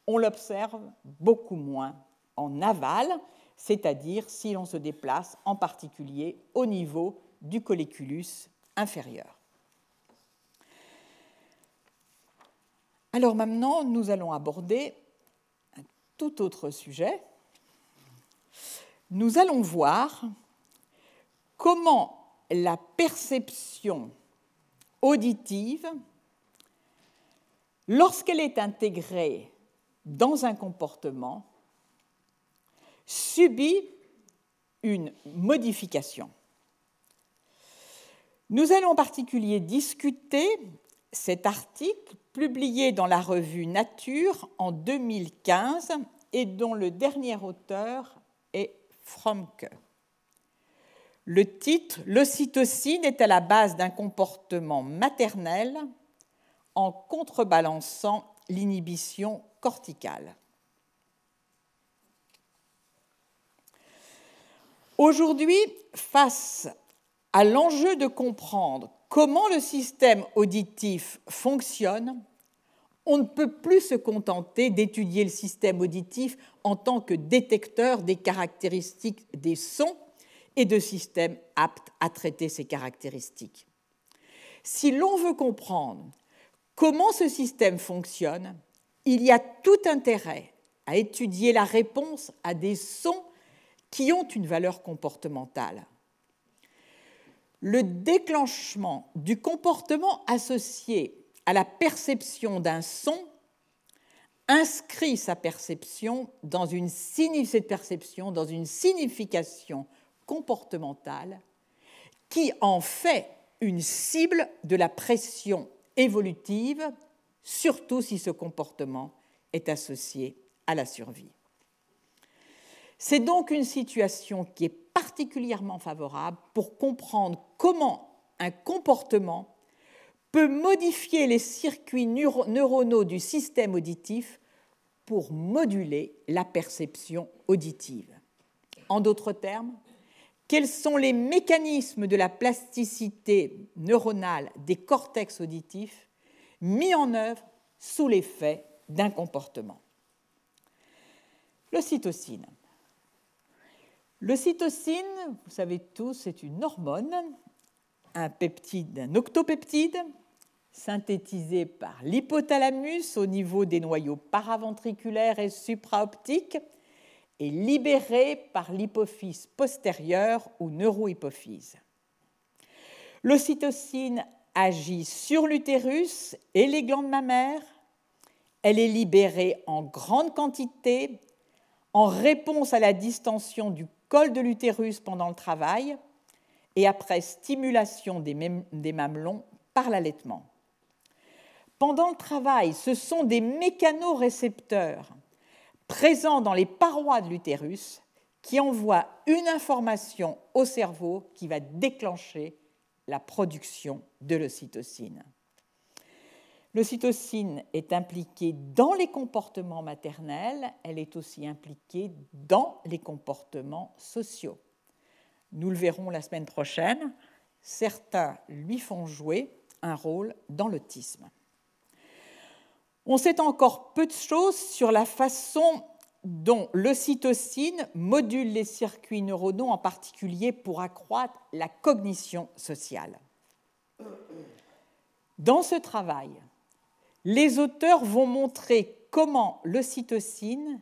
On l'observe beaucoup moins en aval, c'est-à-dire si l'on se déplace en particulier au niveau du colliculus inférieur. Alors maintenant, nous allons aborder un tout autre sujet. Nous allons voir comment la perception auditive, lorsqu'elle est intégrée dans un comportement, subit une modification. Nous allons en particulier discuter cet article publié dans la revue Nature en 2015 et dont le dernier auteur est Fromke. Le titre L'ocytocine est à la base d'un comportement maternel en contrebalançant l'inhibition corticale. Aujourd'hui, face à l'enjeu de comprendre comment le système auditif fonctionne, on ne peut plus se contenter d'étudier le système auditif en tant que détecteur des caractéristiques des sons et de système apte à traiter ces caractéristiques. Si l'on veut comprendre comment ce système fonctionne, il y a tout intérêt à étudier la réponse à des sons qui ont une valeur comportementale. Le déclenchement du comportement associé à la perception d'un son inscrit sa perception dans une, cette perception dans une signification comportementale qui en fait une cible de la pression évolutive, surtout si ce comportement est associé à la survie. C'est donc une situation qui est particulièrement favorable pour comprendre comment un comportement peut modifier les circuits neuronaux du système auditif pour moduler la perception auditive. En d'autres termes, quels sont les mécanismes de la plasticité neuronale des cortex auditifs mis en œuvre sous l'effet d'un comportement? L'ocytocine. L'ocytocine, vous savez tous, c'est une hormone, un peptide, un octopeptide, synthétisé par l'hypothalamus au niveau des noyaux paraventriculaires et supraoptiques est libéré par l'hypophyse postérieure ou neurohypophyse. L'ocytocine agit sur l'utérus et les glandes mammaires. Elle est libérée en grande quantité en réponse à la distension du col de l'utérus pendant le travail et après stimulation des, mamelons par l'allaitement. Pendant le travail, ce sont des mécanorécepteurs présents dans les parois de l'utérus qui envoient une information au cerveau qui va déclencher la production de l'ocytocine. L'ocytocine est impliquée dans les comportements maternels, elle est aussi impliquée dans les comportements sociaux. Nous le verrons la semaine prochaine, certains lui font jouer un rôle dans l'autisme. On sait encore peu de choses sur la façon dont l'ocytocine module les circuits neuronaux, en particulier pour accroître la cognition sociale. Dans ce travail, les auteurs vont montrer comment l'ocytocine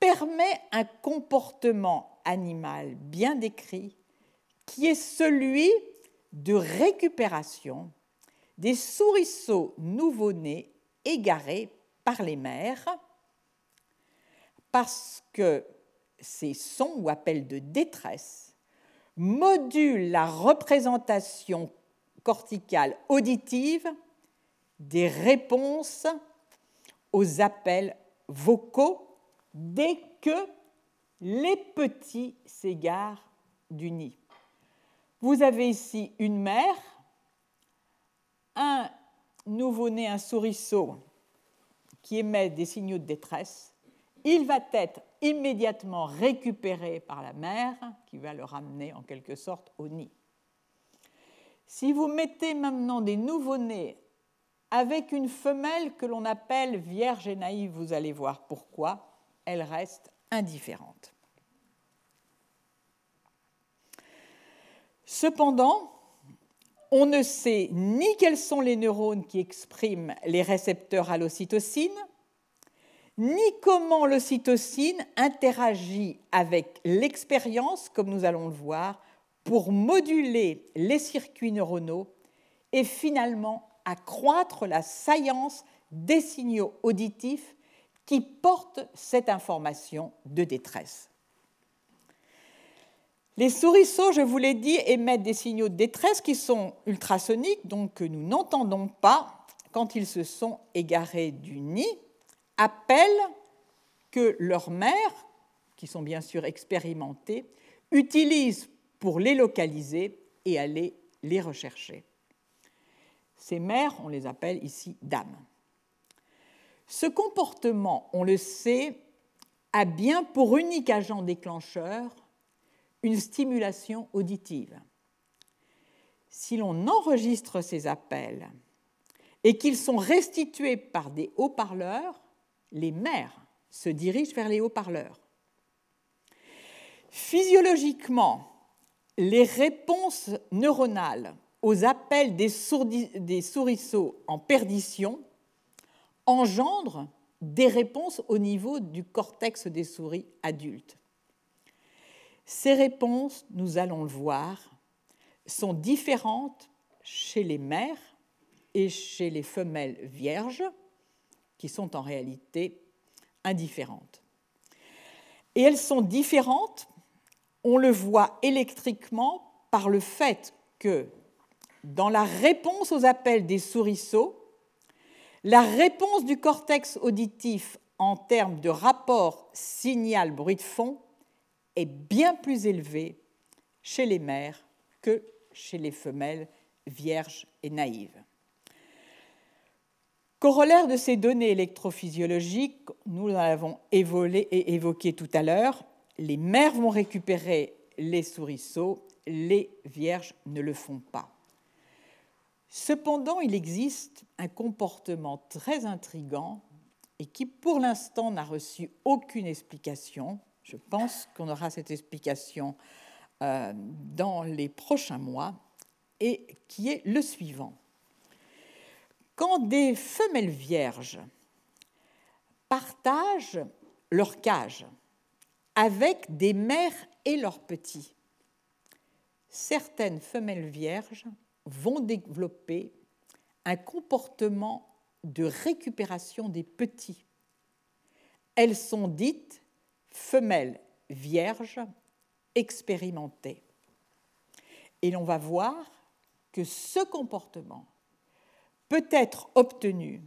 permet un comportement animal bien décrit qui est celui de récupération des souriceaux nouveau-nés égarés par les mères parce que ces sons ou appels de détresse modulent la représentation corticale auditive des réponses aux appels vocaux dès que les petits s'égarent du nid. Vous avez ici une mère, un nouveau-né un souriceau qui émet des signaux de détresse, il va être immédiatement récupéré par la mère qui va le ramener en quelque sorte au nid. Si vous mettez maintenant des nouveaux nés avec une femelle que l'on appelle vierge et naïve, vous allez voir pourquoi, elle reste indifférente. Cependant, on ne sait ni quels sont les neurones qui expriment les récepteurs à l'ocytocine, ni comment l'ocytocine interagit avec l'expérience, comme nous allons le voir, pour moduler les circuits neuronaux et finalement accroître la saillance des signaux auditifs qui portent cette information de détresse. Les souriceaux, je vous l'ai dit, émettent des signaux de détresse qui sont ultrasoniques, donc que nous n'entendons pas quand ils se sont égarés du nid, appellent que leurs mères, qui sont bien sûr expérimentées, utilisent pour les localiser et aller les rechercher. Ces mères, on les appelle ici dames. Ce comportement, on le sait, a bien pour unique agent déclencheur une stimulation auditive. Si l'on enregistre ces appels et qu'ils sont restitués par des haut-parleurs, les mères se dirigent vers les haut-parleurs. Physiologiquement, les réponses neuronales aux appels des, des souriceaux en perdition engendrent des réponses au niveau du cortex des souris adultes. Ces réponses, nous allons le voir, sont différentes chez les mères et chez les femelles vierges, qui sont en réalité indifférentes. Et elles sont différentes, on le voit électriquement par le fait que dans la réponse aux appels des souriceaux, la réponse du cortex auditif en termes de rapport signal-bruit de fond est bien plus élevé chez les mères que chez les femelles vierges et naïves. Corollaire de ces données électrophysiologiques, nous l'avons évoqué tout à l'heure, les mères vont récupérer les souriceaux, les vierges ne le font pas. Cependant, il existe un comportement très intrigant et qui, pour l'instant, n'a reçu aucune explication, je pense qu'on aura cette explication euh, dans les prochains mois, et qui est le suivant. Quand des femelles vierges partagent leur cage avec des mères et leurs petits, certaines femelles vierges vont développer un comportement de récupération des petits. Elles sont dites femelle vierge expérimentée. Et l'on va voir que ce comportement peut être obtenu,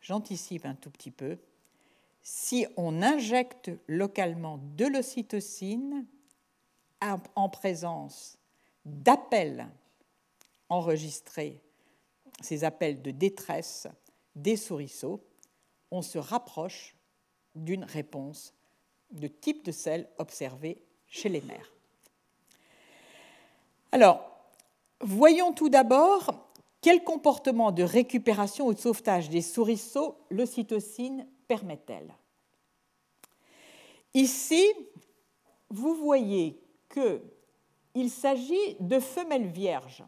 j'anticipe un tout petit peu, si on injecte localement de l'ocytocine en présence d'appels enregistrés, ces appels de détresse des souriceaux, on se rapproche d'une réponse de type de sel observé chez les mères. Alors, voyons tout d'abord quel comportement de récupération ou de sauvetage des souriceaux l'ocytocine permet-elle. Ici, vous voyez qu'il s'agit de femelles vierges.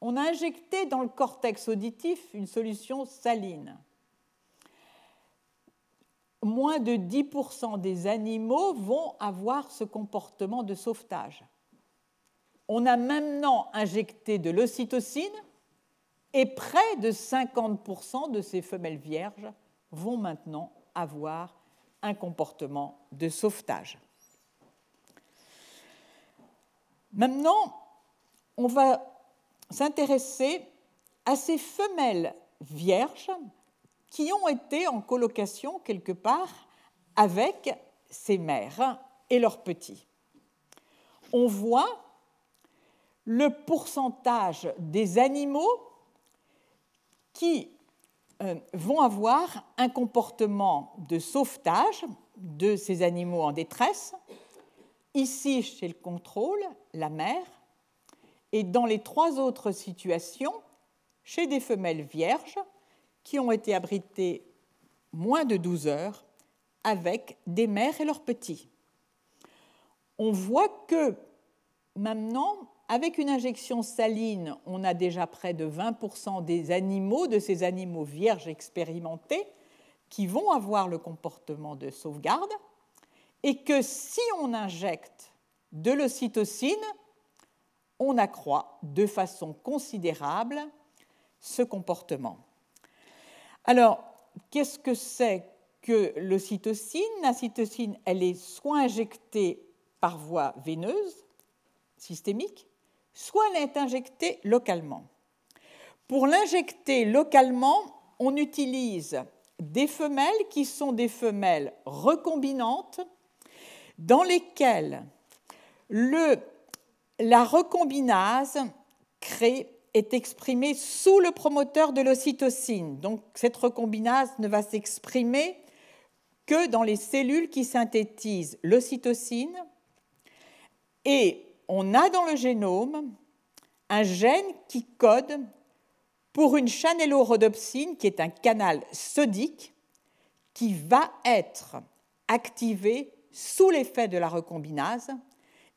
On a injecté dans le cortex auditif une solution saline moins de 10% des animaux vont avoir ce comportement de sauvetage. On a maintenant injecté de l'ocytocine et près de 50% de ces femelles vierges vont maintenant avoir un comportement de sauvetage. Maintenant, on va s'intéresser à ces femelles vierges qui ont été en colocation quelque part avec ces mères et leurs petits. On voit le pourcentage des animaux qui euh, vont avoir un comportement de sauvetage de ces animaux en détresse, ici chez le contrôle, la mère, et dans les trois autres situations, chez des femelles vierges, qui ont été abrités moins de 12 heures avec des mères et leurs petits. On voit que maintenant, avec une injection saline, on a déjà près de 20% des animaux, de ces animaux vierges expérimentés, qui vont avoir le comportement de sauvegarde, et que si on injecte de l'ocytocine, on accroît de façon considérable ce comportement. Alors, qu'est-ce que c'est que l'ocytocine La cytocine, elle est soit injectée par voie veineuse, systémique, soit elle est injectée localement. Pour l'injecter localement, on utilise des femelles qui sont des femelles recombinantes dans lesquelles le, la recombinase crée est exprimée sous le promoteur de l'ocytocine. Donc cette recombinase ne va s'exprimer que dans les cellules qui synthétisent l'ocytocine. Et on a dans le génome un gène qui code pour une chanelorhodopsine, qui est un canal sodique, qui va être activé sous l'effet de la recombinase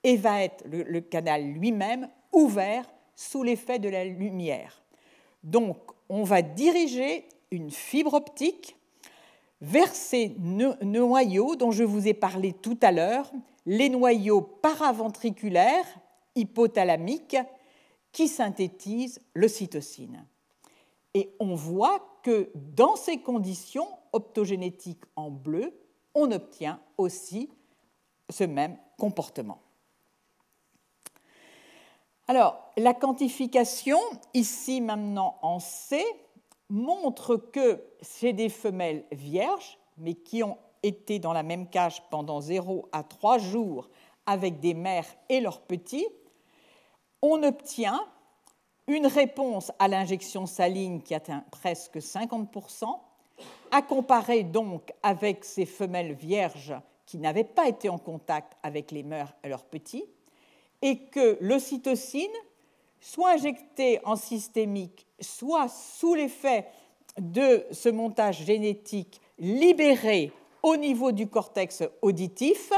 et va être le, canal lui-même ouvert sous l'effet de la lumière. Donc, on va diriger une fibre optique vers ces noyaux dont je vous ai parlé tout à l'heure, les noyaux paraventriculaires hypothalamiques qui synthétisent l'ocytocine. Et on voit que dans ces conditions optogénétiques en bleu, on obtient aussi ce même comportement. Alors, la quantification, ici maintenant en C, montre que c'est des femelles vierges, mais qui ont été dans la même cage pendant 0 à 3 jours avec des mères et leurs petits, on obtient une réponse à l'injection saline qui atteint presque 50%, à comparer donc avec ces femelles vierges qui n'avaient pas été en contact avec les mères et leurs petits, et que l'ocytocine, soit injectée en systémique, soit sous l'effet de ce montage génétique libéré au niveau du cortex auditif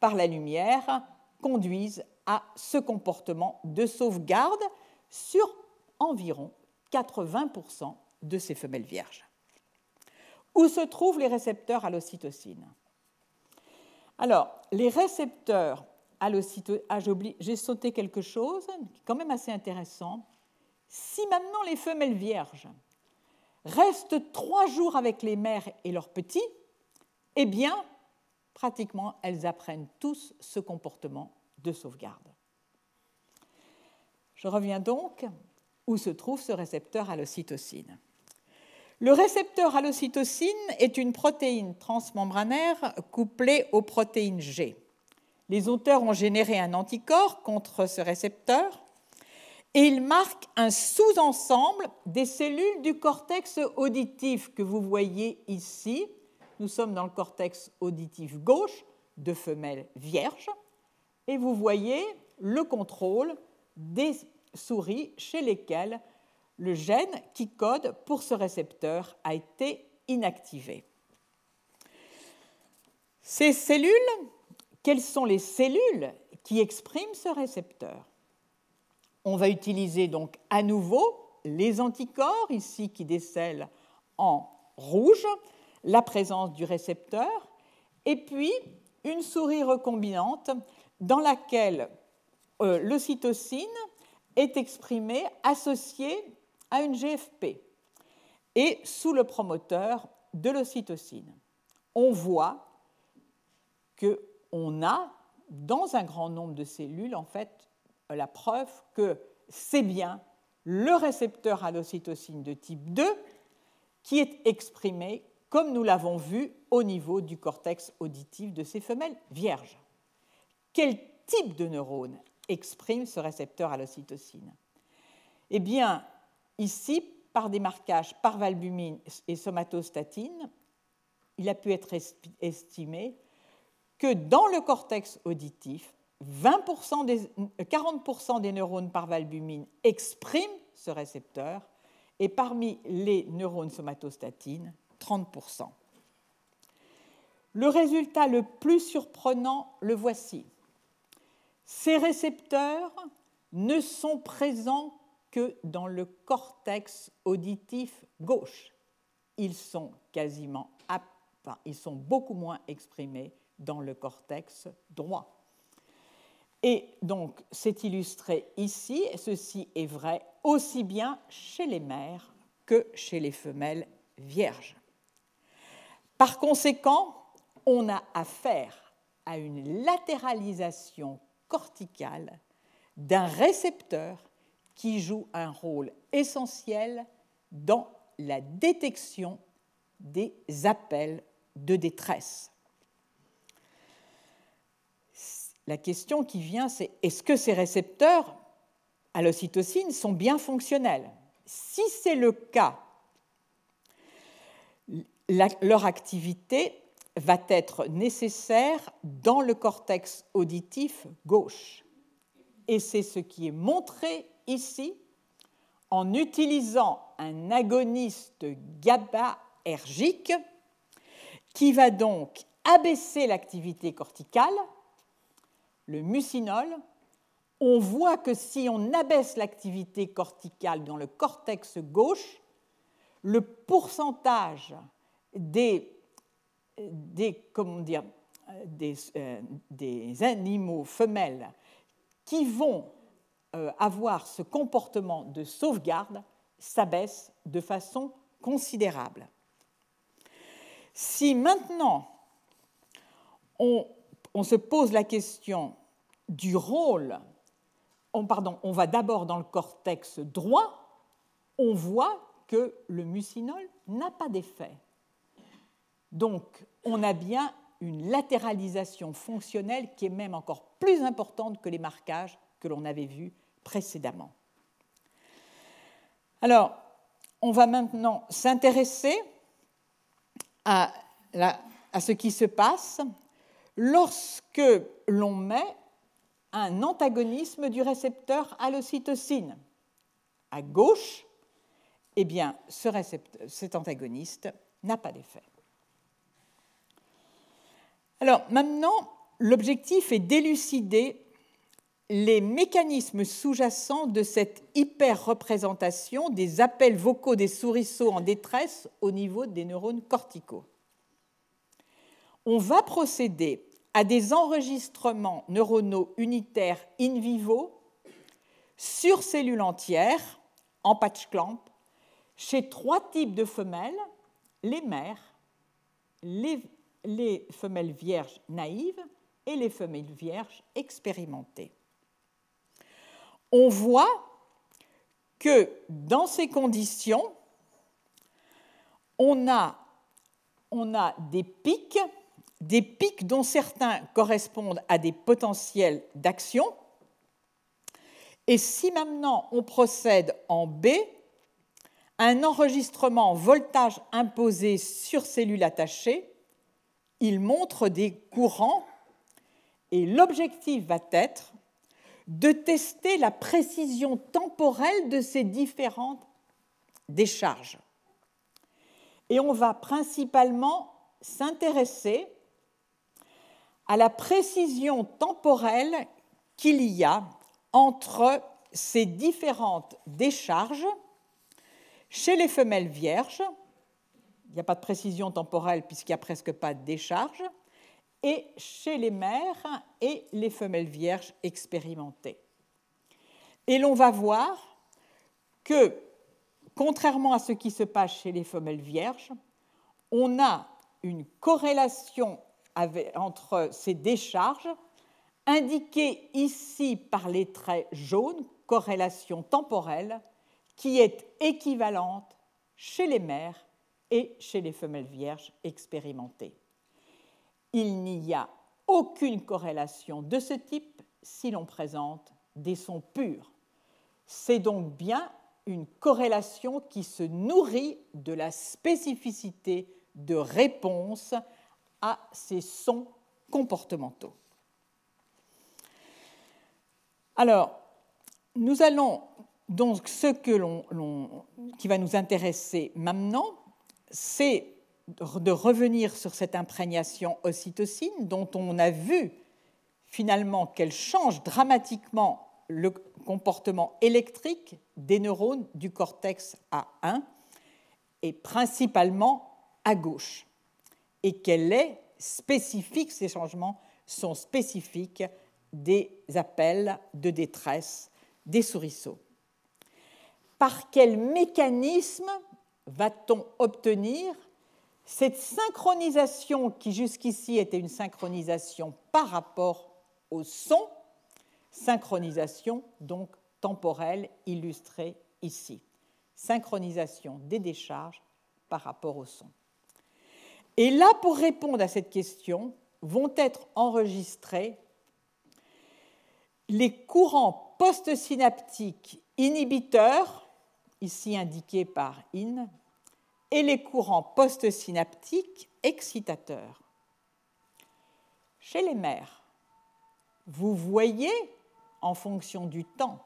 par la lumière, conduisent à ce comportement de sauvegarde sur environ 80% de ces femelles vierges. Où se trouvent les récepteurs à l'ocytocine? Alors, les récepteurs ah, j'ai sauté quelque chose, quand même assez intéressant. Si maintenant les femelles vierges restent trois jours avec les mères et leurs petits, eh bien, pratiquement, elles apprennent tous ce comportement de sauvegarde. Je reviens donc où se trouve ce récepteur à l'ocytocine. Le récepteur à l'ocytocine est une protéine transmembranaire couplée aux protéines G. Les auteurs ont généré un anticorps contre ce récepteur et ils marquent un sous-ensemble des cellules du cortex auditif que vous voyez ici. Nous sommes dans le cortex auditif gauche de femelles vierges et vous voyez le contrôle des souris chez lesquelles le gène qui code pour ce récepteur a été inactivé. Ces cellules, quelles sont les cellules qui expriment ce récepteur? On va utiliser donc à nouveau les anticorps, ici qui décèlent en rouge la présence du récepteur, et puis une souris recombinante dans laquelle euh, l'ocytocine est exprimée associée à une GFP et sous le promoteur de l'ocytocine. On voit qu'on a dans un grand nombre de cellules en fait la preuve que c'est bien le récepteur à l'ocytocine de type 2 qui est exprimé comme nous l'avons vu au niveau du cortex auditif de ces femelles vierges. Quel type de neurone exprime ce récepteur à l'ocytocine Eh bien, ici, par des marquages par valbumine et somatostatine, il a pu être estimé que dans le cortex auditif, 40% des neurones par valbumine expriment ce récepteur et parmi les neurones somatostatines, 30%. Le résultat le plus surprenant, le voici. Ces récepteurs ne sont présents que dans le cortex auditif gauche. Ils sont quasiment, enfin, ils sont beaucoup moins exprimés dans le cortex droit. Et donc, c'est illustré ici, et ceci est vrai aussi bien chez les mères que chez les femelles vierges. Par conséquent, on a affaire à une latéralisation corticale d'un récepteur qui joue un rôle essentiel dans la détection des appels de détresse. La question qui vient, c'est est-ce que ces récepteurs à l'ocytocine sont bien fonctionnels? Si c'est le cas, leur activité va être nécessaire dans le cortex auditif gauche. Et c'est ce qui est montré ici en utilisant un agoniste GABAergique qui va donc abaisser l'activité corticale, le mucinol. On voit que si on abaisse l'activité corticale dans le cortex gauche, le pourcentage des, euh, animaux femelles qui vont euh, avoir ce comportement de sauvegarde s'abaisse de façon considérable. Si maintenant on, se pose la question du rôle, on, on va d'abord dans le cortex droit, on voit que le mucinol n'a pas d'effet. Donc, on a bien une latéralisation fonctionnelle qui est même encore plus importante que les marquages que l'on avait vus précédemment. Alors, on va maintenant s'intéresser à, ce qui se passe lorsque l'on met un antagonisme du récepteur à l'ocytocine. À gauche, eh cet antagoniste n'a pas d'effet. Alors maintenant, l'objectif est d'élucider les mécanismes sous-jacents de cette hyper-représentation des appels vocaux des souriceaux en détresse au niveau des neurones corticaux. On va procéder à des enregistrements neuronaux unitaires in vivo sur cellules entières en patch clamp chez trois types de femelles, les mères, les les femelles vierges naïves et les femelles vierges expérimentées. On voit que dans ces conditions, on a des pics, des pics dont certains correspondent à des potentiels d'action. Et si maintenant on procède en B, un enregistrement voltage imposé sur cellules attachées, il montre des courants et l'objectif va être de tester la précision temporelle de ces différentes décharges. Et on va principalement s'intéresser à la précision temporelle qu'il y a entre ces différentes décharges chez les femelles vierges il n'y a pas de précision temporelle puisqu'il n'y a presque pas de décharge, et chez les mères et les femelles vierges expérimentées. Et l'on va voir que, contrairement à ce qui se passe chez les femelles vierges, on a une corrélation entre ces décharges, indiquée ici par les traits jaunes, corrélation temporelle, qui est équivalente chez les mères et chez les femelles vierges expérimentées. Il n'y a aucune corrélation de ce type si l'on présente des sons purs. C'est donc bien une corrélation qui se nourrit de la spécificité de réponse à ces sons comportementaux. Alors, nous allons donc ce que l'on, qui va nous intéresser maintenant, c'est de revenir sur cette imprégnation ocytocine dont on a vu finalement qu'elle change dramatiquement le comportement électrique des neurones du cortex A1 et principalement à gauche, et qu'elle est spécifique, ces changements sont spécifiques des appels de détresse des souriceaux. Par quel mécanisme va-t-on obtenir cette synchronisation qui jusqu'ici était une synchronisation par rapport au son, synchronisation donc temporelle illustrée ici. Synchronisation des décharges par rapport au son. Et là, pour répondre à cette question, vont être enregistrés les courants postsynaptiques inhibiteurs, ici indiqués par IN, et les courants postsynaptiques excitateurs. Chez les mères, vous voyez, en fonction du temps,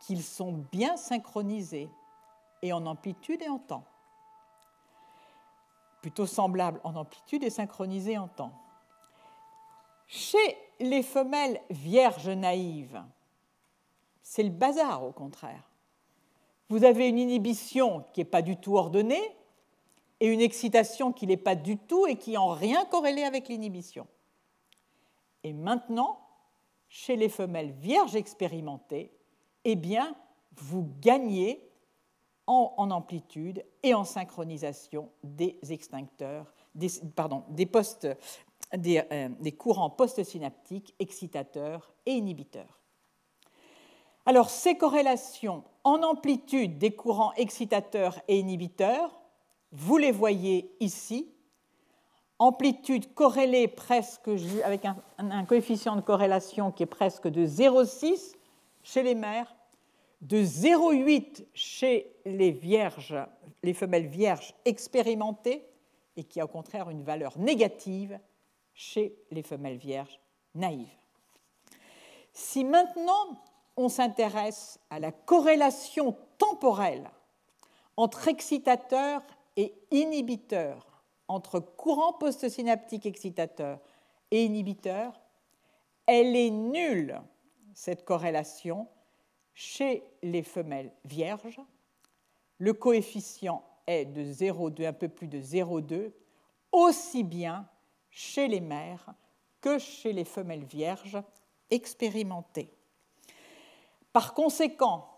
qu'ils sont bien synchronisés, et en amplitude et en temps. Plutôt semblables en amplitude et synchronisés en temps. Chez les femelles vierges naïves, c'est le bazar au contraire. Vous avez une inhibition qui n'est pas du tout ordonnée et une excitation qui n'est pas du tout et qui en rien corrélée avec l'inhibition. Et maintenant, chez les femelles vierges expérimentées, eh bien, vous gagnez en, amplitude et en synchronisation des extincteurs, des, pardon, euh, courants postsynaptiques excitateurs et inhibiteurs. Alors, ces corrélations en amplitude des courants excitateurs et inhibiteurs, vous les voyez ici. Amplitude corrélée presque avec un, coefficient de corrélation qui est presque de 0,6 chez les mères, de 0,8 chez les vierges, les femelles vierges expérimentées, et qui a au contraire une valeur négative chez les femelles vierges naïves. Si maintenant on s'intéresse à la corrélation temporelle entre excitateurs et inhibiteurs, entre courant postsynaptique excitateur et inhibiteur, elle est nulle, cette corrélation, chez les femelles vierges. Le coefficient est de 0,2, un peu plus de 0,2, aussi bien chez les mères que chez les femelles vierges expérimentées. Par conséquent,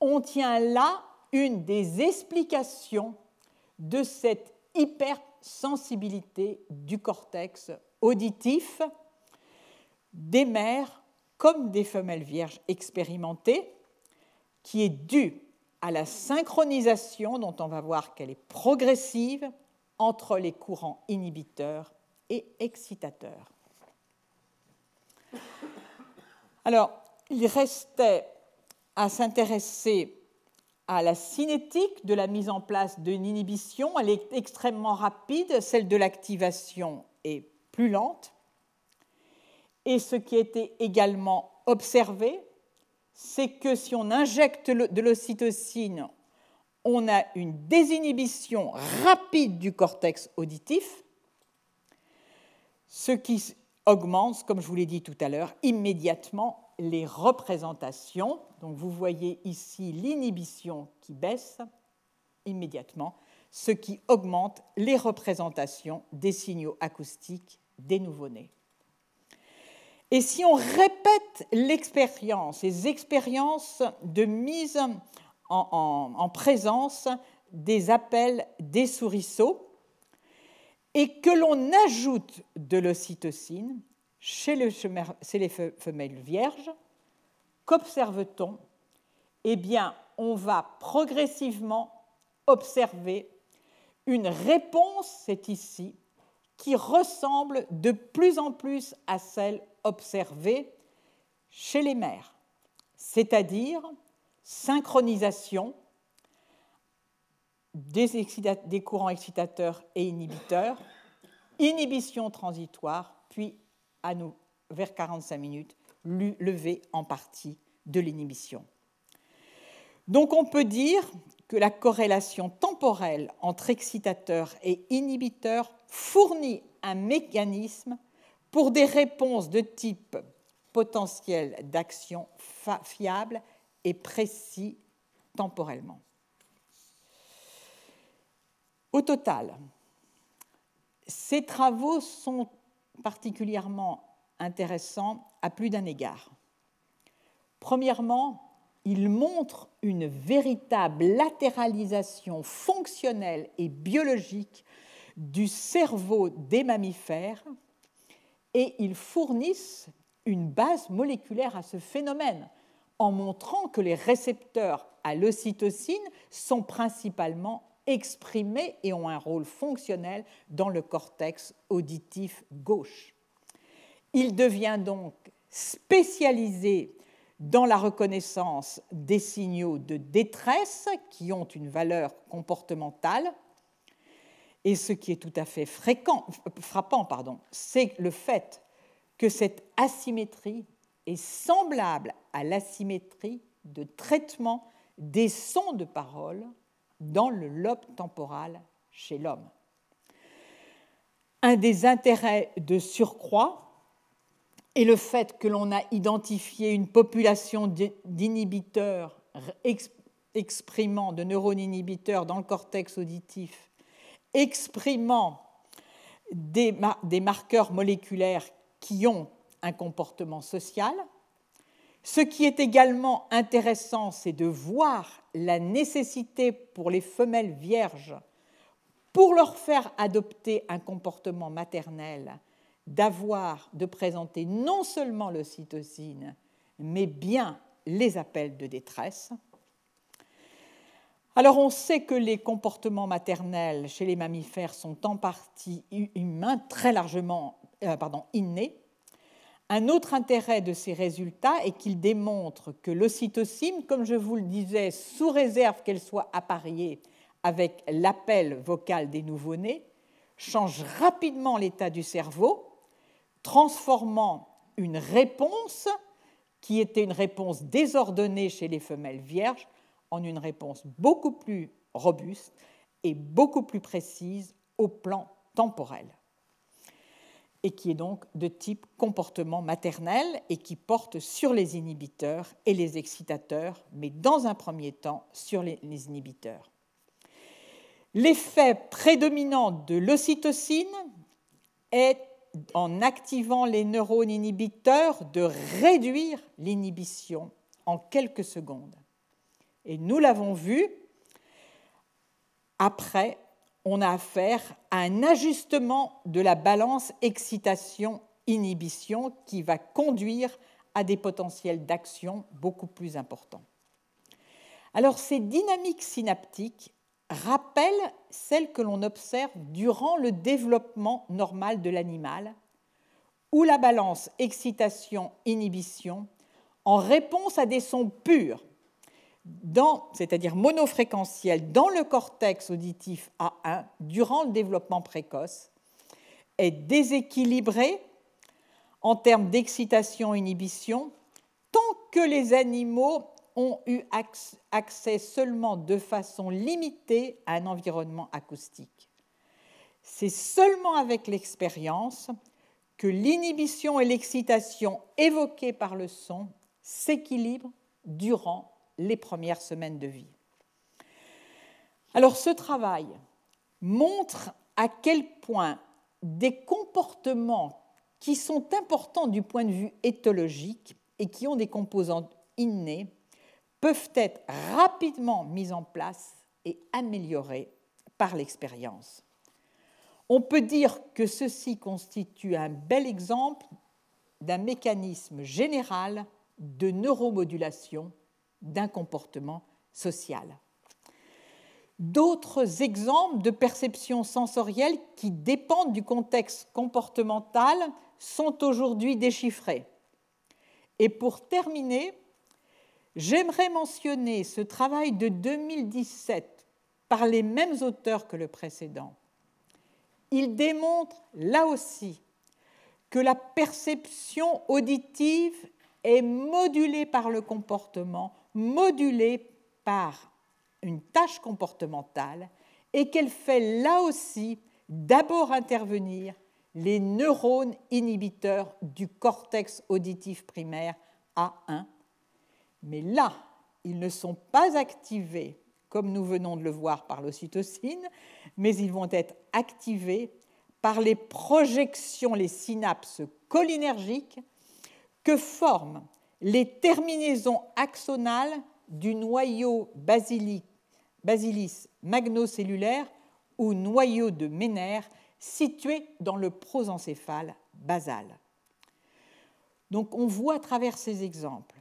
on tient là une des explications de cette hypersensibilité du cortex auditif des mères comme des femelles vierges expérimentées, qui est due à la synchronisation dont on va voir qu'elle est progressive entre les courants inhibiteurs et excitateurs. Alors, il restait à s'intéresser à la cinétique de la mise en place d'une inhibition. Elle est extrêmement rapide, celle de l'activation est plus lente. Et ce qui a été également observé, c'est que si on injecte de l'ocytocine, on a une désinhibition rapide du cortex auditif, ce qui augmente, comme je vous l'ai dit tout à l'heure, immédiatement les représentations. Donc vous voyez ici l'inhibition qui baisse immédiatement, ce qui augmente les représentations des signaux acoustiques des nouveau-nés. Et si on répète l'expérience, les expériences de mise en, en présence des appels des souriceaux, et que l'on ajoute de l'ocytocine, chez, les femelles vierges, qu'observe-t-on? Eh bien, on va progressivement observer une réponse, c'est ici, qui ressemble de plus en plus à celle observée chez les mères, c'est-à-dire synchronisation des, courants excitateurs et inhibiteurs, inhibition transitoire, puis à nous, vers 45 minutes, lever en partie de l'inhibition. Donc on peut dire que la corrélation temporelle entre excitateur et inhibiteur fournit un mécanisme pour des réponses de type potentiel d'action fiable et précis temporellement. Au total, ces travaux sont particulièrement intéressants à plus d'un égard. Premièrement, ils montrent une véritable latéralisation fonctionnelle et biologique du cerveau des mammifères et ils fournissent une base moléculaire à ce phénomène en montrant que les récepteurs à l'ocytocine sont principalement exprimés et ont un rôle fonctionnel dans le cortex auditif gauche. Il devient donc spécialisé dans la reconnaissance des signaux de détresse qui ont une valeur comportementale. Et ce qui est tout à fait frappant, c'est le fait que cette asymétrie est semblable à l'asymétrie de traitement des sons de parole dans le lobe temporal chez l'homme. Un des intérêts de surcroît est le fait que l'on a identifié une population d'inhibiteurs exprimant, de neurones inhibiteurs dans le cortex auditif, exprimant des, marqueurs moléculaires qui ont un comportement social. Ce qui est également intéressant, c'est de voir la nécessité pour les femelles vierges, pour leur faire adopter un comportement maternel, d'avoir, de présenter non seulement l'ocytocine, mais bien les appels de détresse. Alors on sait que les comportements maternels chez les mammifères sont en partie humains, très largement euh, pardon, innés. Un autre intérêt de ces résultats est qu'ils démontrent que l'ocytocine, comme je vous le disais, sous réserve qu'elle soit appariée avec l'appel vocal des nouveau-nés, change rapidement l'état du cerveau, transformant une réponse qui était une réponse désordonnée chez les femelles vierges en une réponse beaucoup plus robuste et beaucoup plus précise au plan temporel et qui est donc de type comportement maternel et qui porte sur les inhibiteurs et les excitateurs, mais dans un premier temps sur les, inhibiteurs. L'effet prédominant de l'ocytocine est, en activant les neurones inhibiteurs, de réduire l'inhibition en quelques secondes. Et nous l'avons vu, après on a affaire à un ajustement de la balance excitation-inhibition qui va conduire à des potentiels d'action beaucoup plus importants. Alors ces dynamiques synaptiques rappellent celles que l'on observe durant le développement normal de l'animal, où la balance excitation-inhibition, en réponse à des sons purs, c'est-à-dire monofréquentiel, dans le cortex auditif A1 durant le développement précoce est déséquilibré en termes d'excitation-inhibition tant que les animaux ont eu accès seulement de façon limitée à un environnement acoustique. C'est seulement avec l'expérience que l'inhibition et l'excitation évoquées par le son s'équilibrent durant les premières semaines de vie. Alors ce travail montre à quel point des comportements qui sont importants du point de vue éthologique et qui ont des composantes innées peuvent être rapidement mis en place et améliorés par l'expérience. On peut dire que ceci constitue un bel exemple d'un mécanisme général de neuromodulation d'un comportement social. D'autres exemples de perceptions sensorielles qui dépendent du contexte comportemental sont aujourd'hui déchiffrés. Et pour terminer, j'aimerais mentionner ce travail de 2017 par les mêmes auteurs que le précédent. Il démontre là aussi que la perception auditive est modulée par le comportement modulée par une tâche comportementale et qu'elle fait là aussi d'abord intervenir les neurones inhibiteurs du cortex auditif primaire A1. Mais là, ils ne sont pas activés, comme nous venons de le voir par l'ocytocine, mais ils vont être activés par les projections, les synapses cholinergiques que forment les terminaisons axonales du noyau basilis magnocellulaire ou noyau de Mener situé dans le prosencéphale basal. Donc on voit à travers ces exemples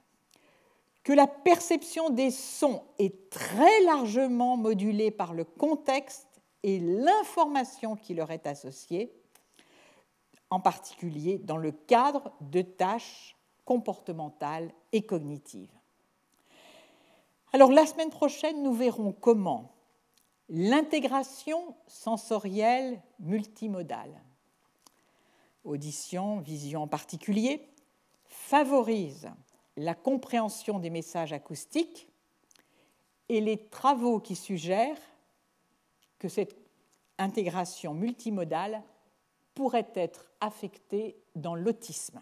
que la perception des sons est très largement modulée par le contexte et l'information qui leur est associée, en particulier dans le cadre de tâches comportementales et cognitives. Alors la semaine prochaine, nous verrons comment l'intégration sensorielle multimodale, audition, vision en particulier, favorise la compréhension des messages acoustiques et les travaux qui suggèrent que cette intégration multimodale pourrait être affectée dans l'autisme.